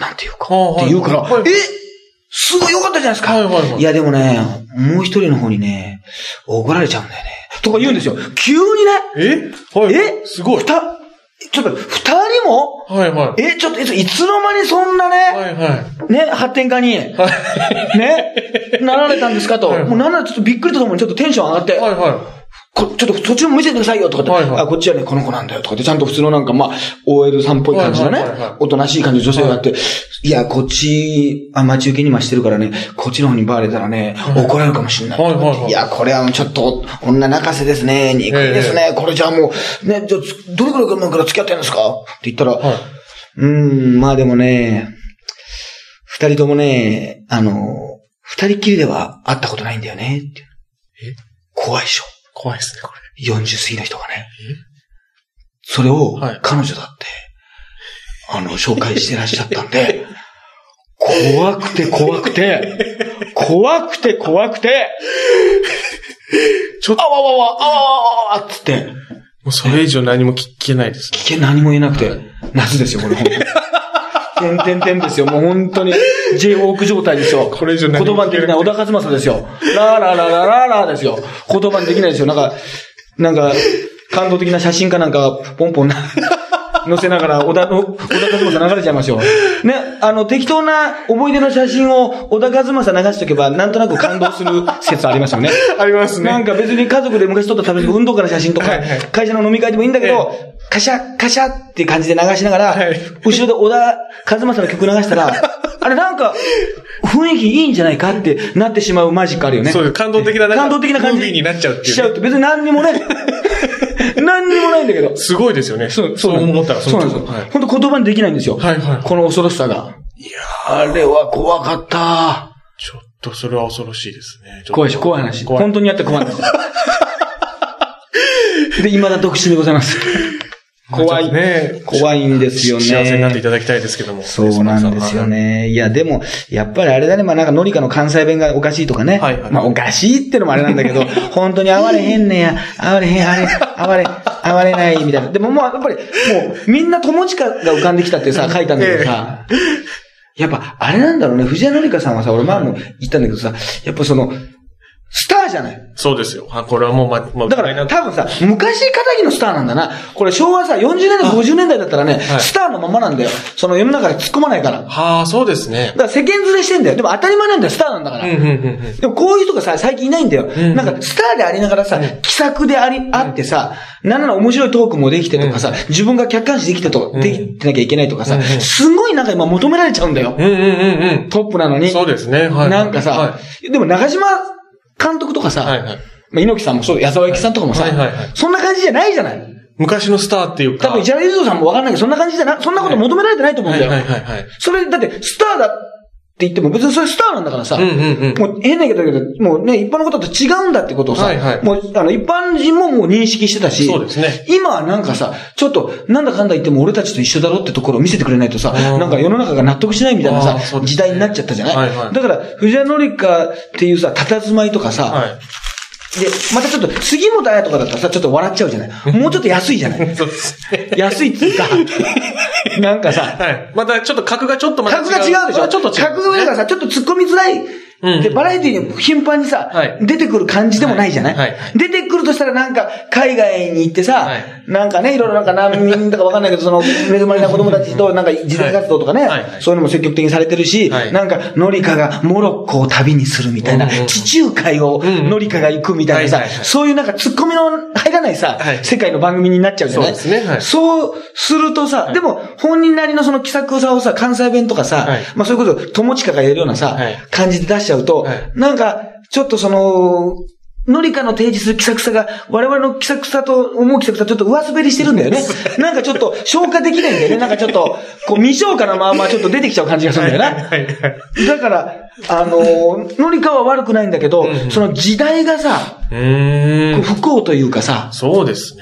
なんていうか、あって言うから、はいはいえすごい良かったじゃないですか、はいはいはいやでもね、もう一人の方にね、怒られちゃうんだよね。とか言うんですよ。急にね、い。え？はい。え？すごい。ふた、ちょっと、二人も？はいはい。え、ちょっと、いつの間にそんなね、はいはい。ね、発展家に、ね、なられたんですかと。はいもうなんならちょっとびっくりとともにちょっとテンション上がって、はいはこちょっと途中も見せてくださいよとかって、はいはい。あ、こっちはね、この子なんだよとかって、ちゃんと普通のなんか、まあ、OL さんっぽい感じのねはいはいはいはい、おとなしい感じの女性があって、い。や、こっち、あ、待ち受けに今してるからね、こっちの方にバレたらね、怒られるかもしれない。はいはいはい。いや、これはちょっと、女泣かせですね、憎いですね、これじゃあもう、ね、じゃあ、どれくらい前から付き合ってるんですか？って言ったら、い。はい。うーん、まあでもね、二人ともね、あの、二人っきりでは会ったことないんだよね、って。え？怖いでしょ。怖いですね、こ40過ぎの人がね。それをはい、彼女だって、あの、紹介してらっしゃったんで、怖くて怖くて、怖くて怖くて、ちょっとあわわわ、あわわわわっつって、れ。もうそれ以上何も聞けないですね。聞け何も言えなくて、夏ですよ、これ。てんてんてんですよ。もう本当に、J ウォーク状態ですよ。これ以上何言葉にできない小田和正ですよ。ラーラーラーラーラーラーですよ。言葉にできないですよ。なんか、なんか、感動的な写真かなんか、ポンポンな、載せながら、小田の、小田和正流れちゃいますよ。ね、あの、適当な思い出の写真を小田和正流しとけば、なんとなく感動する説ありますよね。ありますね。なんか別に家族で昔撮った食べる運動会の写真とかはいはい、会社の飲み会でもいいんだけど、カシャ、カシャって感じで流しながらはい、後ろで小田和正の曲流したら、あれなんか、雰囲気いいんじゃないかってなってしまうマジックあるよね。そう感動的な感動的な感じ。ムービーになっちゃうっていうねしちゃうって別に何にもね、何にもないんだけど。すごいですよね。そう、そう思ったらそうなんですよ。はい。本当言葉にできないんですよ。はいはいこの恐ろしさが。いやあれは怖かった。ちょっとそれは恐ろしいですね。怖いし、怖い話。本当にやって怖い話。で、未だ独身でございます。怖い。ね。怖いんですよね。幸せになっていただきたいですけども。そうなんですよね。いや、でも、やっぱりあれだね、まあなんか、ノリカの関西弁がおかしいとかね。はいはいまあおかしいってのもあれなんだけど、本当に哀れへんねや、哀れへん、あれ、哀れ、哀れない、みたいな。でももう、やっぱり、もう、みんな友近が浮かんできたってさ、書いたんだけどさ、やっぱ、あれなんだろうね、藤谷のりかさんはさ、俺前も言ったんだけどさ、やっぱその、スターじゃない。そうですよ。あ、これはもう、ま、まだから、多分さ、昔仇のスターなんだな。これ昭和さ、40年代、50年代だったらね、はいスターのままなんだよ。その世の中で突っ込まないから。だはあ、そうですね。から世間連れしてんだよ。でも当たり前なんだよ、スターなんだから。うん、うん、うんうん。でもこういう人がさ、最近いないんだよ。んなんか、スターでありながらさ、気さくであり、あってさ、なんなら面白いトークもできてとかさ、自分が客観視できてと、んできてなきゃいけないとかさうんうん、すごいなんか今求められちゃうんだよ。うん、うん、うん、トップなのうん。に。そうですね。はい。なんかさは、でも中島監督とかい。はい、さ、はい。まあ猪木さんもそう、矢沢永吉さんとかもさはいはいはい、そんな感じじゃないじゃない？昔のスターっていうか。多分、石原裕次郎さんもわかんないけど、そんな感じじゃな、そんなこと求められてないと思うんだよ。はい、はい、はいはい。それ、だって、スターだって言っても、別にそれスターなんだからさ、うん、うん、うん。もう変な言い方だけど、もうね、一般の方と違うんだってことをさ、はいはいもう、あの、一般人ももう認識してたし、そうですね。今はなんかさ、ちょっと、なんだかんだ言っても俺たちと一緒だろってところを見せてくれないとさ、うんなんか世の中が納得しないみたいなさ時代になっちゃったじゃない、はいはいだから、藤原紀香っていうさ、佇まいとかさ、はい。で、またちょっと、杉本彩とかだったらさ、ちょっと笑っちゃうじゃない？もうちょっと安いじゃない？そうですね。安いっていうか、なんかさ、はい。またちょっと格がちょっとまた格が違うでしょ？ちょっと違う。格が上からさ、ちょっと突っ込みづらい。うん。で、バラエティに頻繁にさ、はい。出てくる感じでもないじゃない、はい。はい。出てくるとしたらなんか、海外に行ってさ、はい。なんかね、いろいろなんか難民とかわかんないけど、その、恵まれな子供たちとなんか自転活動とかね、そういうのも積極的にされてるし、はい。なんか、ノリカがモロッコを旅にするみたいな、うん。うん地中海をノリカが行くみたいなさ、そういうなんか突っ込みの入らないさ、はい。世界の番組になっちゃうじゃない？そうですね。はい。そうするとさ、でも本人なりのその気さくさをさ、関西弁とかさ、はい。まあそういうこと、友近がやるようなさ、はい。感じで出しちゃうと、はいなんか、ちょっとその、ノリカの提示する気さくさが、我々の気さくさと思う気さくさちょっと上滑りしてるんだよね。なんかちょっと消化できないんだよね。なんかちょっと、こう未消化なままちょっと出てきちゃう感じがするんだよな。はい、はい。だから、あのー、ノリカは悪くないんだけど、うんうんその時代がさ。不幸というかさ、そうです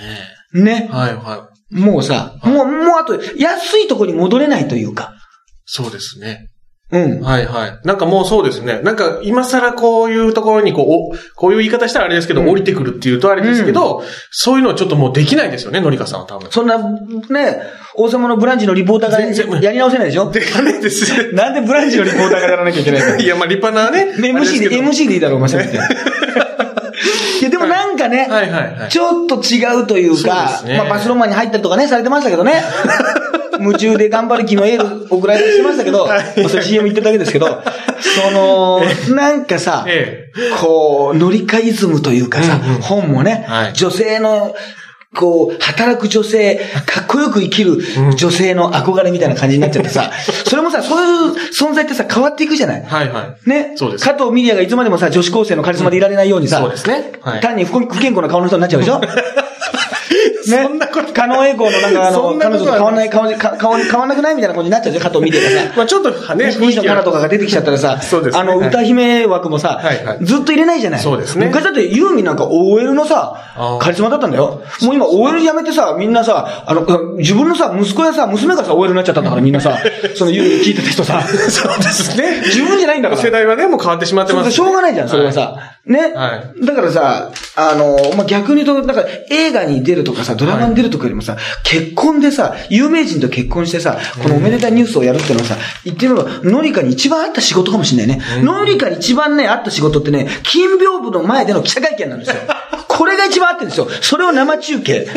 ね。ね。はい、はもうさ、もう、もうあと、安いとこに戻れないというか、そうですね。うん。はいはい。なんかもうそうですね。なんか今更こういうところにこう、おこういう言い方したらあれですけど、うん降りてくるっていうとあれですけど、そういうのはちょっともうできないですよね、のりかさんは多分。そんな、ね、王様のブランチのリポーター全然がやり直せないでしょ？でかねえです。なんでブランチのリポーターがやらなきゃいけないの？いや、まあ立派なね。あれです MC で、MC でいいだろう、お前せめて。いや、でもなんかね、はいはいはい。ちょっと違うというか、そうね。まあバスロマンに入ったりとかね、されてましたけどね。夢中で頑張る気のエール送られてしてましたけど、まあそれ CM 言ってるだけですけど、その、なんかさ、えこう、ノリカイズムというかさ、うんうん。本もね、はい。女性の、こう、働く女性、かっこよく生きる女性の憧れみたいな感じになっちゃってさ、それもさ、そういう存在ってさ、変わっていくじゃない？えはいはい。ね？そうです加藤ミリアがいつまでもさ、女子高生のカリスマでいられないようにさ、そうですね。はい。単に不不健康な顔の人になっちゃうでしょ？ね。そんなこと加納栄光のなんかあの、彼女と変わんない顔に、か顔に変わんなくないみたいな感じになっちゃうでしょ加藤ミリアがさ。まあちょっとね、西野カナとかが出てきちゃったらさ、そうですね。あの、はい。歌姫枠もさ、はいはい。ずっと入れないじゃない。そうですね。昔だってユーミンなんか OL のさカリスマだったんだよ。もう今 OL やめてさ、みんなさ、あの、自分のさ、息子やさ、娘がさ、OL になっちゃったんだからみんなさ、そのユーミン聞いてた人さ、そうですね。自分じゃないんだから。世代はね、もう変わってしまってます、しょうがないじゃん、それはさ。ね、はだからさ、あの、まあ、逆に言うと、なんか映画に出るとかさ、ドラマに出るとかよりもさ、結婚でさ、有名人と結婚してさ、このおめでたいニュースをやるっていうのはさ、言ってみれば、ノリカに一番合った仕事かもしれないね。ノリカに一番ね、合った仕事ってね、金屏風の前での記者会見なんですよ。これが一番合ってるんですよ。それを生中継。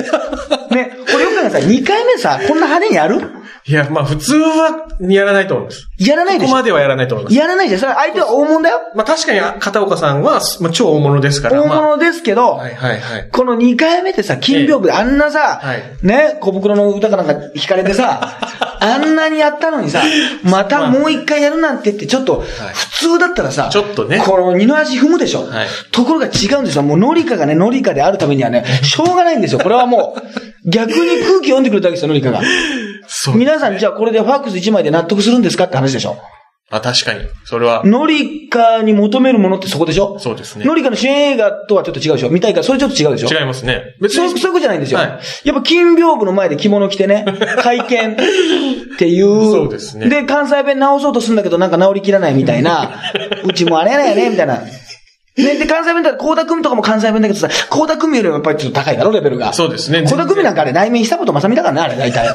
ね、これよく考えたら2回目さ、こんな派手にやるいや、まあ普通はやらないと思うんです。やらないでしょここまではやらないと思います。やらないじゃん。それ相手は大物だよ。まあ確かに片岡さんは、まあ、超大物ですから。まあ大物ですけど、はいはいはい。この2回目ってさ、金屏風であんなさ、はいね、小袋の歌かなんか弾かれてさ、あんなにやったのにさ、またもう一回やるなんてって、ちょっと、普通だったらさ、ちょっとねこの二の足踏むでしょ。はいところが違うんですよ。もうノリカがね、ノリカであるためにはね、しょうがないんですよ。これはもう、逆に空気読んでくれたわけですよ、ノリカが。そう。皆さん、じゃあこれでファックス1枚で納得するんですかって話でしょ？あ、確かに。それは、ノリカに求めるものってそこでしょ？そうですねノリカの主演映画とはちょっと違うでしょ？見たいか？ら、それちょっと違うでしょ？違いますね。別そう、そういうことじゃないんですよ。はいやっぱ金屏風の前で着物着てね、会見っていう。そうですねで、関西弁直そうとするんだけどなんか直りきらないみたいな。うちもあれやねんね、みたいな。ね、で、関西弁だと、高田組とかも関西弁だけどさ、高田組よりもやっぱりちょっと高いだろ、レベルが。そうですね高田組なんかあれ、内面久本雅美だからね、あれ大体。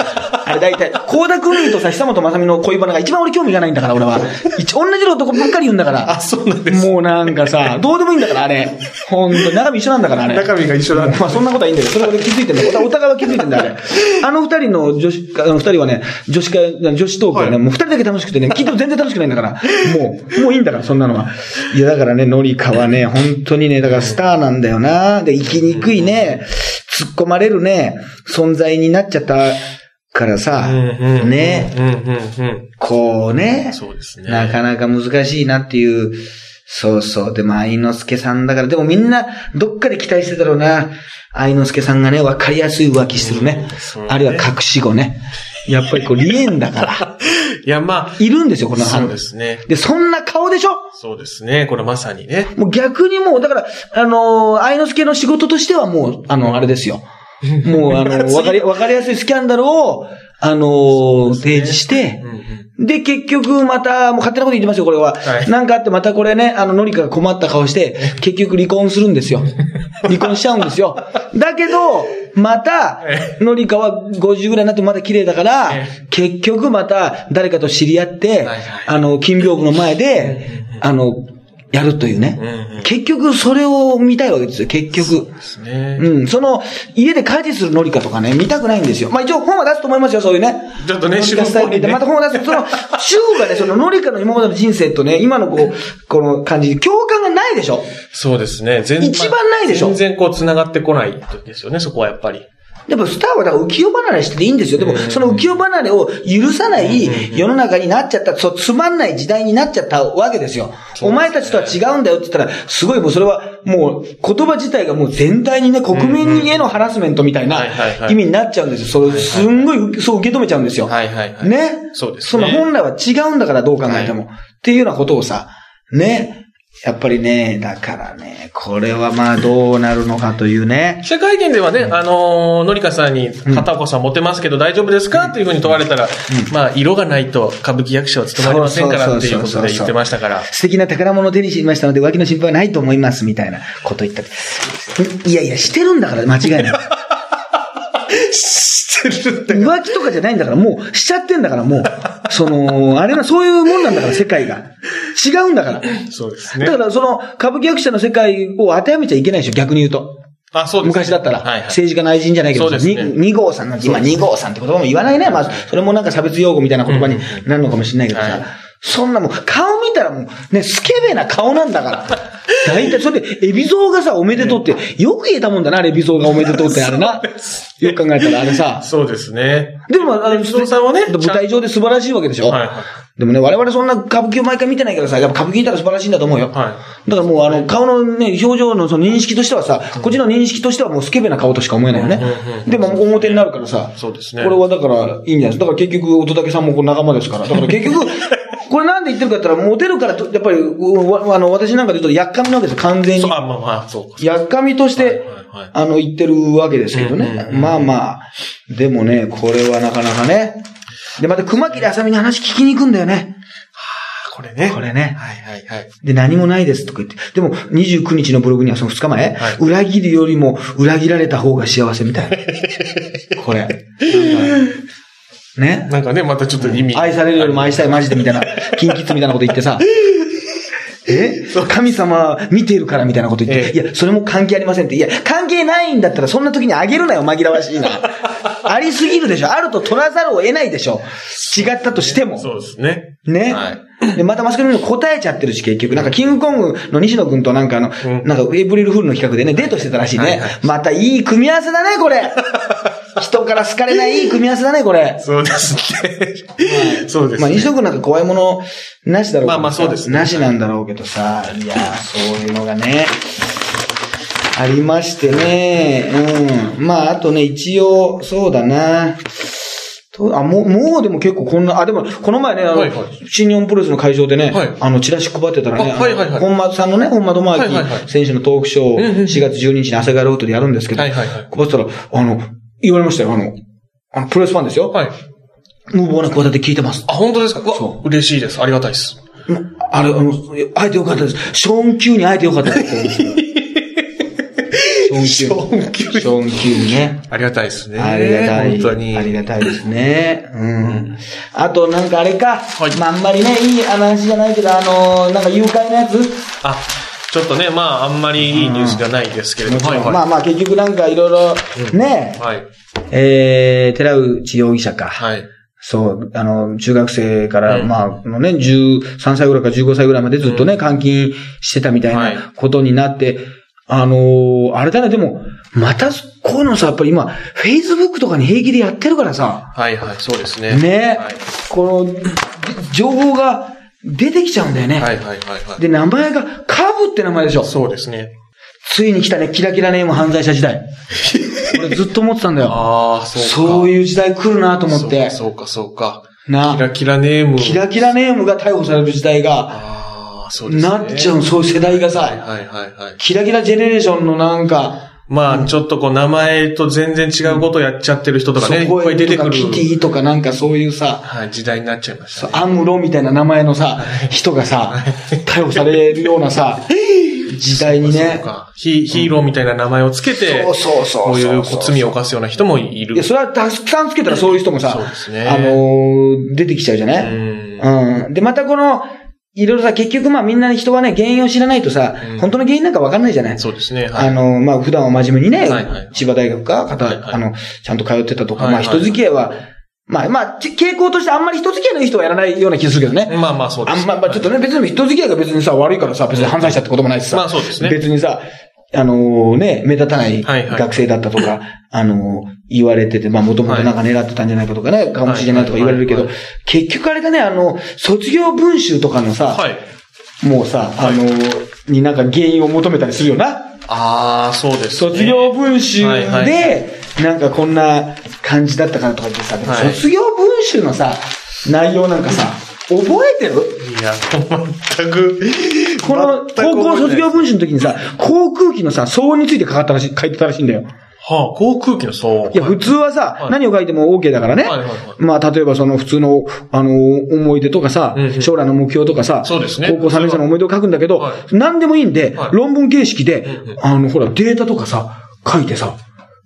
あれ大体。高田組とさ、久本雅美の恋バナが一番俺興味がないんだから、俺は。一同じ男ばっかり言うんだから。あ、そうなんです。もうなんかさ、どうでもいいんだから、あれ。ほんと、中身一緒なんだから、あれ。中身が一緒なんだまあそんなことはいいんだけど、それは俺気づいてんだよ。お互いは気づいてんだよ、あれ。あの二人の女子、あの二人はね、女子会、女子トークはね、はいもう二人だけ楽しくてね、聞いても全然楽しくないんだから。もう、もういいんだから、そんなのは。いや、だからね、ノリカはね、本当にね、だからスターなんだよな。で、生きにくいね、突っ込まれるね、存在になっちゃったからさ。ね。こうね、そうですね。なかなか難しいなっていう。そうそう。でも、愛之助さんだから、でもみんな、どっかで期待してたろうな。愛之助さんがね、わかりやすい浮気するね。そうねあるいは隠し子ね。やっぱりこう、離縁だから。いや、まいるんですよ、このあ、そうですね。で、そんな顔でしょ？そうですね。これまさにね。もう逆にもう、だから、あのー愛之助の仕事としてはもう、あの、あれですよ。もう、あの、わかり、わかりやすいスキャンダルを、あのー提示して。で、結局、また、もう勝手なこと言ってますよ、これは。はいなんかあって、またこれね、あの、ノリカが困った顔して、結局離婚するんですよ。離婚しちゃうんですよ。だけど、またえ、ノリカは50ぐらいになってもまだ綺麗だからえ、結局また誰かと知り合ってあの、金屏風の前で、あの、やるというね。うんうん。結局、それを見たいわけですよ、結局。ですね。うん、その、家で家事するノリカとかね、見たくないんですよ。まあ一応本は出すと思いますよ、そういうね。ちょっとね主婦っぽいねまた本を出す。その、主婦がね、そのノリカの今までの人生とね、今のこう、この感じ、共感がないでしょそうですね。全一番ないでしょ全然こう繋がってこないですよね、そこはやっぱり。やっぱスターはだから浮世離れしてていいんですよ。でも、その浮世離れを許さない世の中になっちゃった、そう、つまんない時代になっちゃったわけですよ。お前たちとは違うんだよって言ったら、すごいもうそれは、もう、言葉自体がもう全体にね、国民へのハラスメントみたいな意味になっちゃうんですよ。そう、すんごい、そう受け止めちゃうんですよ。はいはいはい。ね？そうですねその本来は違うんだからどう考えても。っていうようなことをさ、ね？やっぱりね、だからね、これはまあどうなるのかというね記。者会見ではね、あのー、のりかさんに、片岡さんモテますけど大丈夫ですか？っていうふうに問われたら、まあ、色がないと歌舞伎役者は務まりませんからっていうことで言ってましたから。素敵な宝物を手にしましたので、浮気の心配はないと思います、みたいなこと言った。いやいや、してるんだから、間違いない。してるって。浮気とかじゃないんだから、もう、しちゃってんだから、もう。その、あれな、そういうもんなんだから、世界が。違うんだから。そうですねだ。から、その、歌舞伎役者の世界を当てはめちゃいけないでしょ、逆に言うと。あ、そうです、昔だったら、はいはい。政治家内人じゃないけど、そうですねに二号さんなんて、今二号さんって言葉も言わないね。まあ、それもなんか差別用語みたいな言葉になるのかもしれないけどさ、はいそんなもう、顔見たらもう、ね、スケベな顔なんだから。大体、それで、エビゾウがさ、おめでとうって、よく言えたもんだな、エビゾウがおめでとうってあれな。よく考えたら、あれさ。そうですね。でも、あの、エビゾウさんはね舞台上で素晴らしいわけでしょ。はいはいでもね、我々そんな歌舞伎を毎回見てないからさ、やっぱ歌舞伎見たら素晴らしいんだと思うよ。はだからもうあの、顔のね、表情のその認識としてはさ、こっちの認識としてはもうスケベな顔としか思えないよね。でも表になるからさ、そうですねこれはだからいいんじゃないですか。だから結局、乙武さんもこう仲間ですから。だから結局、これなんで言ってるかって言ったら、モテるからと、やっぱり、あの、私なんかで言うと、やっかみなわけですよ、完全に。あ、まあまあ、そうか。やっかみとして、あの、言ってるわけですけどね。まあまあ。でもね、これはなかなかね。で、また熊切あさみに話聞きに行くんだよね。これね。これね。はいはいはい。で、何もないですとか言って。でも、29日のブログにはその2日前、はい裏切るよりも裏切られた方が幸せみたいな。これ。ね。なんかね、またちょっと意味。愛されるよりも愛したいマジでみたいな、キンキッズみたいなこと言ってさ。え？神様見てるからみたいなこと言って、えいや、それも関係ありませんって。いや、関係ないんだったらそんな時にあげるなよ、紛らわしいな。ありすぎるでしょ。あると取らざるを得ないでしょ。違ったとしても。そうですね。ね。はい。で、またマスコミにも答えちゃってるし、結局。なんか、キングコングの西野くんとなんかあの、んなんか、エイプリルフールの企画でね、デートしてたらしいね。はいはいまたいい組み合わせだね、これ。人から好かれないいい組み合わせだね、これ。そうですね。そうですね。まあ、西野くんなんか怖いものなしだろうまあまあそうですねなしなんだろうけどさ、いや、そういうのがね、ありましてね、うん。まあ、あとね、一応、そうだな。とあ、もう、もうでも結構こんな、あ、でも、この前ね、あの、はいはい新日本プロレスの会場でね、はいあの、チラシ配ってたらね、あはいはいはいあの本間さんのね、本間智はいはいはい明選手のトークショーをうんうん4月12日に朝霞ロートでやるんですけど、はいはいはい配ってたら、あの、言われましたよ、あの、あの、プロレスファンですよ。はい。無謀な企て聞いてます。あ、本当ですか？うわそ嬉しいです。ありがたいです。あれ、あの、会えてよかったです。ショーン Q に会えてよかったです。ショーン。ショーショーン Q にね。ありがたいですね。ありがたい。本当に。ありがたいですね。うん。あと、なんかあれか。はいまあ、あんまりね、いい話じゃないけど、あの、なんか誘拐のやつ？あ、ちょっとね、まあ、あんまりいいニュースではないですけれども。はいはい。まあまあ、結局なんかいろいろ、ね、はい。えー、寺内容疑者か。はい。そう、あの、中学生から、うんまあ、のね、13歳ぐらいから15歳ぐらいまでずっとね、監禁してたみたいはいなことになって、あのーあれだね、でも、また、こういうのさ、やっぱり今、Facebook とかに平気でやってるからさ、はいはい、そうですね。ね、はい。この、情報が出てきちゃうんだよね。はいはいはいはい。で、名前が、カブって名前でしょ。そうですね。ついに来たね、キラキラネーム犯罪者時代。俺ずっと思ってたんだよ。ああ、そうか。そういう時代来るなと思って。そうか、そうか。なキラキラネーム。キラキラネームが逮捕される時代が、そうですね。なっちゃう、そういう世代がはいさ、はいはいはい。キラキラジェネレーションのなんか、まあ、ちょっとこう、名前と全然違うことをやっちゃってる人とかね、いっぱい出てくる。キティとかなんかそういうさ、はい、時代になっちゃいましたね。アムロみたいな名前のさ、人がさ、逮捕されるようなさ、時代にね。かヒヒーローみたいな名前をつけて、そうそうそうそうこういう罪を犯すような人もいる。いや、それはたくさんつけたらそういう人もさ、そうですねあのー出てきちゃうじゃない？うんうん。で、またこの、いろいろさ、結局まあみんな人はね、原因を知らないとさ、うん本当の原因なんかわかんないじゃない？そうですね。はい。あの、まあ、普段は真面目にね、はいはい千葉大学か、方、はいはいあの、ちゃんと通ってたとか、はいはいまあ、人付き合いは、まあ、まあ、ち傾向としてあんまり人付き合いのいい人はやらないような気がするけどね。まあまあそうです。あんま、まあ、ちょっとね、別に人付き合いが別にさ、悪いからさ、別に犯罪者ってこともないしさ。まあそうですね別にさ、あのね、目立たないはいはい。学生だったとか、あの言われてて、まあ、もともとなんか狙ってたんじゃないかとかね、かもしれないとか言われるけどはい。はい、結局あれだね、あの、卒業文集とかのさ、はい。もうさ、あのになんか原因を求めたりするよな。ああ、そうです、ね。卒業文集はいはい。で、なんかこんな感じだったからとか言ってさ、はい。卒業文集のさ、内容なんかさ、覚えてる？いや、全く、この高校卒業文集の時にさ、航空機のさ、騒音について書かったらしい、書いてたらしいんだよ。はあ、航空機のそう。いや、普通はさ、はい何を書いても OK だからね。はいはいはいまあ、例えばその普通の、あの、思い出とかさ、うんうん将来の目標とかさ、そうですね高校3年生の思い出を書くんだけど、はい何でもいいんで、はい論文形式で、うんうんあの、ほら、データとかさ、書いてさ、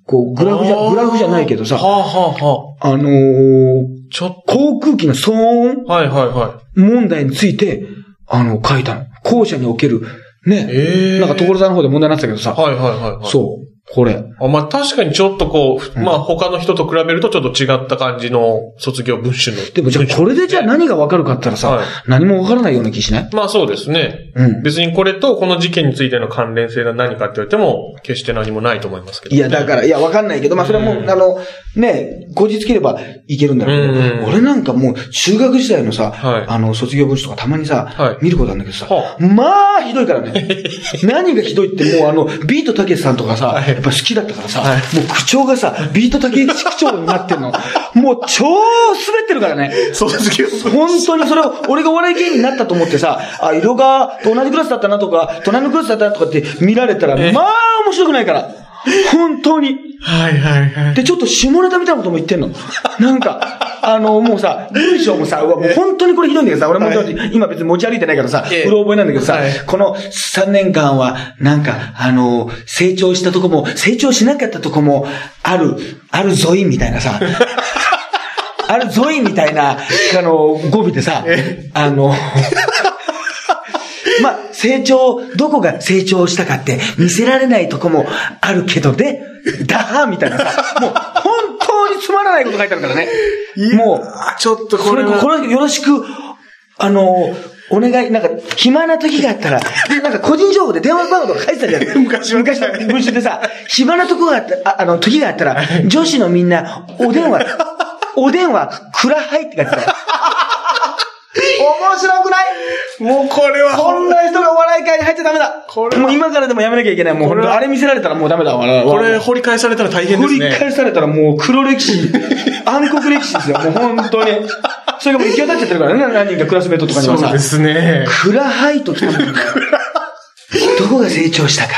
こう、グラフじゃ、グラフじゃないけどさ、はあはあはあのーあ。ちょっ航空機の騒音と。はいはいは問題について、あの、書いたの。校舎における、ね。ええなんか所沢の方で問題になってたけどい。さ、はいはいはいはい。そう、これ。あまあ確かにちょっとこう、うんまあ他の人と比べるとちょっと違った感じの卒業文集の。でもじゃあこれでじゃあ何がわかるかったらさ、はい何もわからないような気しない？まあそうですね。うん。別にこれとこの事件についての関連性が何かって言われても、決して何もないと思いますけど、いや、だから、いや、わかんないけど、まあ、それはもう、うんあの、ね、こじつければいけるんだけど、うん俺なんかもう、中学時代のさ、はいあの、卒業文集とかたまにさ、はい見ることあるんだけどさ、はまあ、ひどいからね。何がひどいって、もうあの、ビートたけしさんとかさ、はいやっぱ好きだったからさ、はいもう口調がさ、ビートたけし口調になってんの。もう超滑ってるからね。卒業本当にそれを、俺がお笑い芸人になったと思ってさ、あ、色が同じクラスだったなとか、隣のクラスだったなとかって見られたら、えまあ面白くないから。本当に。はいはいはい。で、ちょっと下ネタみたいなことも言ってんの。なんか、あの、もうさ、文章もさ、うわもう本当にこれひどいんだけどさ、俺もはい今別に持ち歩いてないからさ、ええうろ覚えなんだけどさはい、この3年間は、なんか、あの、成長したとこも、成長しなかったとこも、ある、あるぞいみたいなさ、あるぞいみたいな、あの、語尾でさ、あの、まあ、成長、どこが成長したかって見せられないとこもあるけどね、だはみたいなさ、もう本当につまらないこと書いてあるからね。もう、あ、ちょっとこれ、これは。これよろしく、あの、お願い、なんか、暇な時があったら、で、なんか個人情報で電話番号とか書いてたじゃん。昔は昔の文集でさ、暇なとこがあった、ああの、時があったら、女子のみんな、お電話、お電話、くらはいって書いてたよ。面白くない？もうこれはこんな人がお笑い界に入っちゃダメだこれはもう今からでもやめなきゃいけない。もうこれあれ見せられたらもうダメだわ。これ掘り返されたら大変で掘りすね。返されたらもう黒歴史、暗黒歴史ですよ。もう本当に。それがもう行き渡っちゃってるからね、何人かクラスメートとかにはさそうで。すね。クラハイと来。どこが成長したか。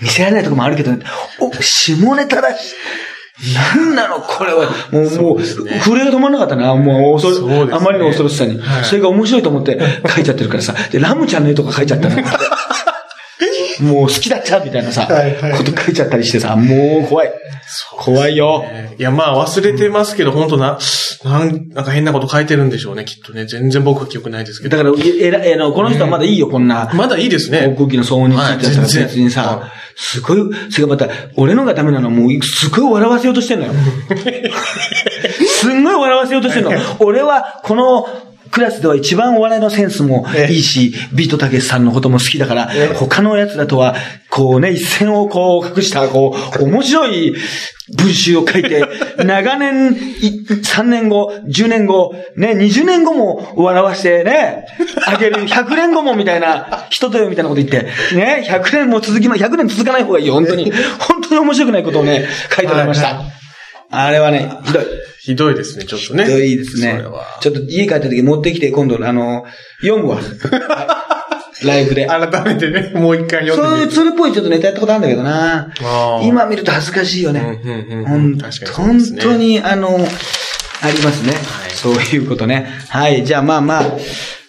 見せられないとこもあるけど、お、下ネタだし。なんなの？これは。もう、もう、震えが止まんなかったな。もう、恐そうですねあまりの恐ろしさに。はいそれが面白いと思って書いちゃってるからさ。で、ラムちゃんの絵とか書いちゃったら。もう好きだったみたいなさ、こと書いちゃったりしてさ、もう怖い。怖いよ。いや、まあ忘れてますけど、本当な、なん、なんか変なこと書いてるんでしょうね、きっとね。全然僕は記憶ないですけど。だから、えら、えの、この人はまだいいよ、こんな。まだいいです航ね。空機の騒音については別にさは、すごい、それがまた、俺のがダメなのはもう、すごい笑わせようとしてんのよ。すんごい笑わせようとしてんの。俺は、この、クラスでは一番お笑いのセンスもいいし、ビートたけしさんのことも好きだから、他のやつらとは、こうね、一線をこう隠した、こう、面白い文集を書いて、長年、い3年後、10年後、ね、20年後も笑わしてね、あげる、100年後もみたいな、人とよみたいなこと言って、ね、100年も続きま、100年続かない方がいいよ、本当に。本当に面白くないことをね、書いておりました。あれはね、ひどい。ひどいですね、ちょっとね。ひどいですね。ちょっと家帰った時持ってきて、今度、あの、読むわ。ライブで。改めてね、もう一回読そういうんでみる。それっぽいちょっとネタやったことあるんだけどな今見ると恥ずかしいよね本当に、あの、ありますね。そういうことね。はい。じゃあまあまあ、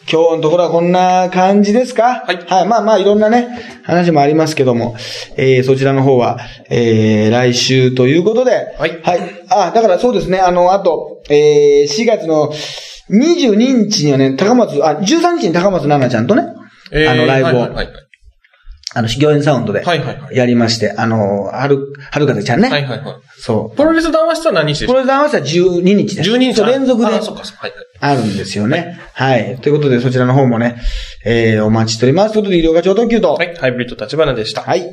今日のところはこんな感じですか？はい。はい。まあまあ、いろんなね、話もありますけども、えー、そちらの方は、えー、来週ということで、はい。はい。あ、だからそうですね、あの、あと、えー、4月の22日にはね、高松、あ、13日に高松奈々ちゃんとね、えーあの、ライブを、はいはいはいあの、行園サウンドで、はいはいはいやりまして、あの、はる、はるかぜちゃんね。はいはいはい。そう。プロレス談話室は何日でしこれで合わせたら12日です。12日連続であ、そっかそっか。はいはい。あるんですよね。はい。ということで、そちらの方もね、えー、お待ちしております。ということで、医療課長特急と、はい、ハイブリッド立花でした。はい。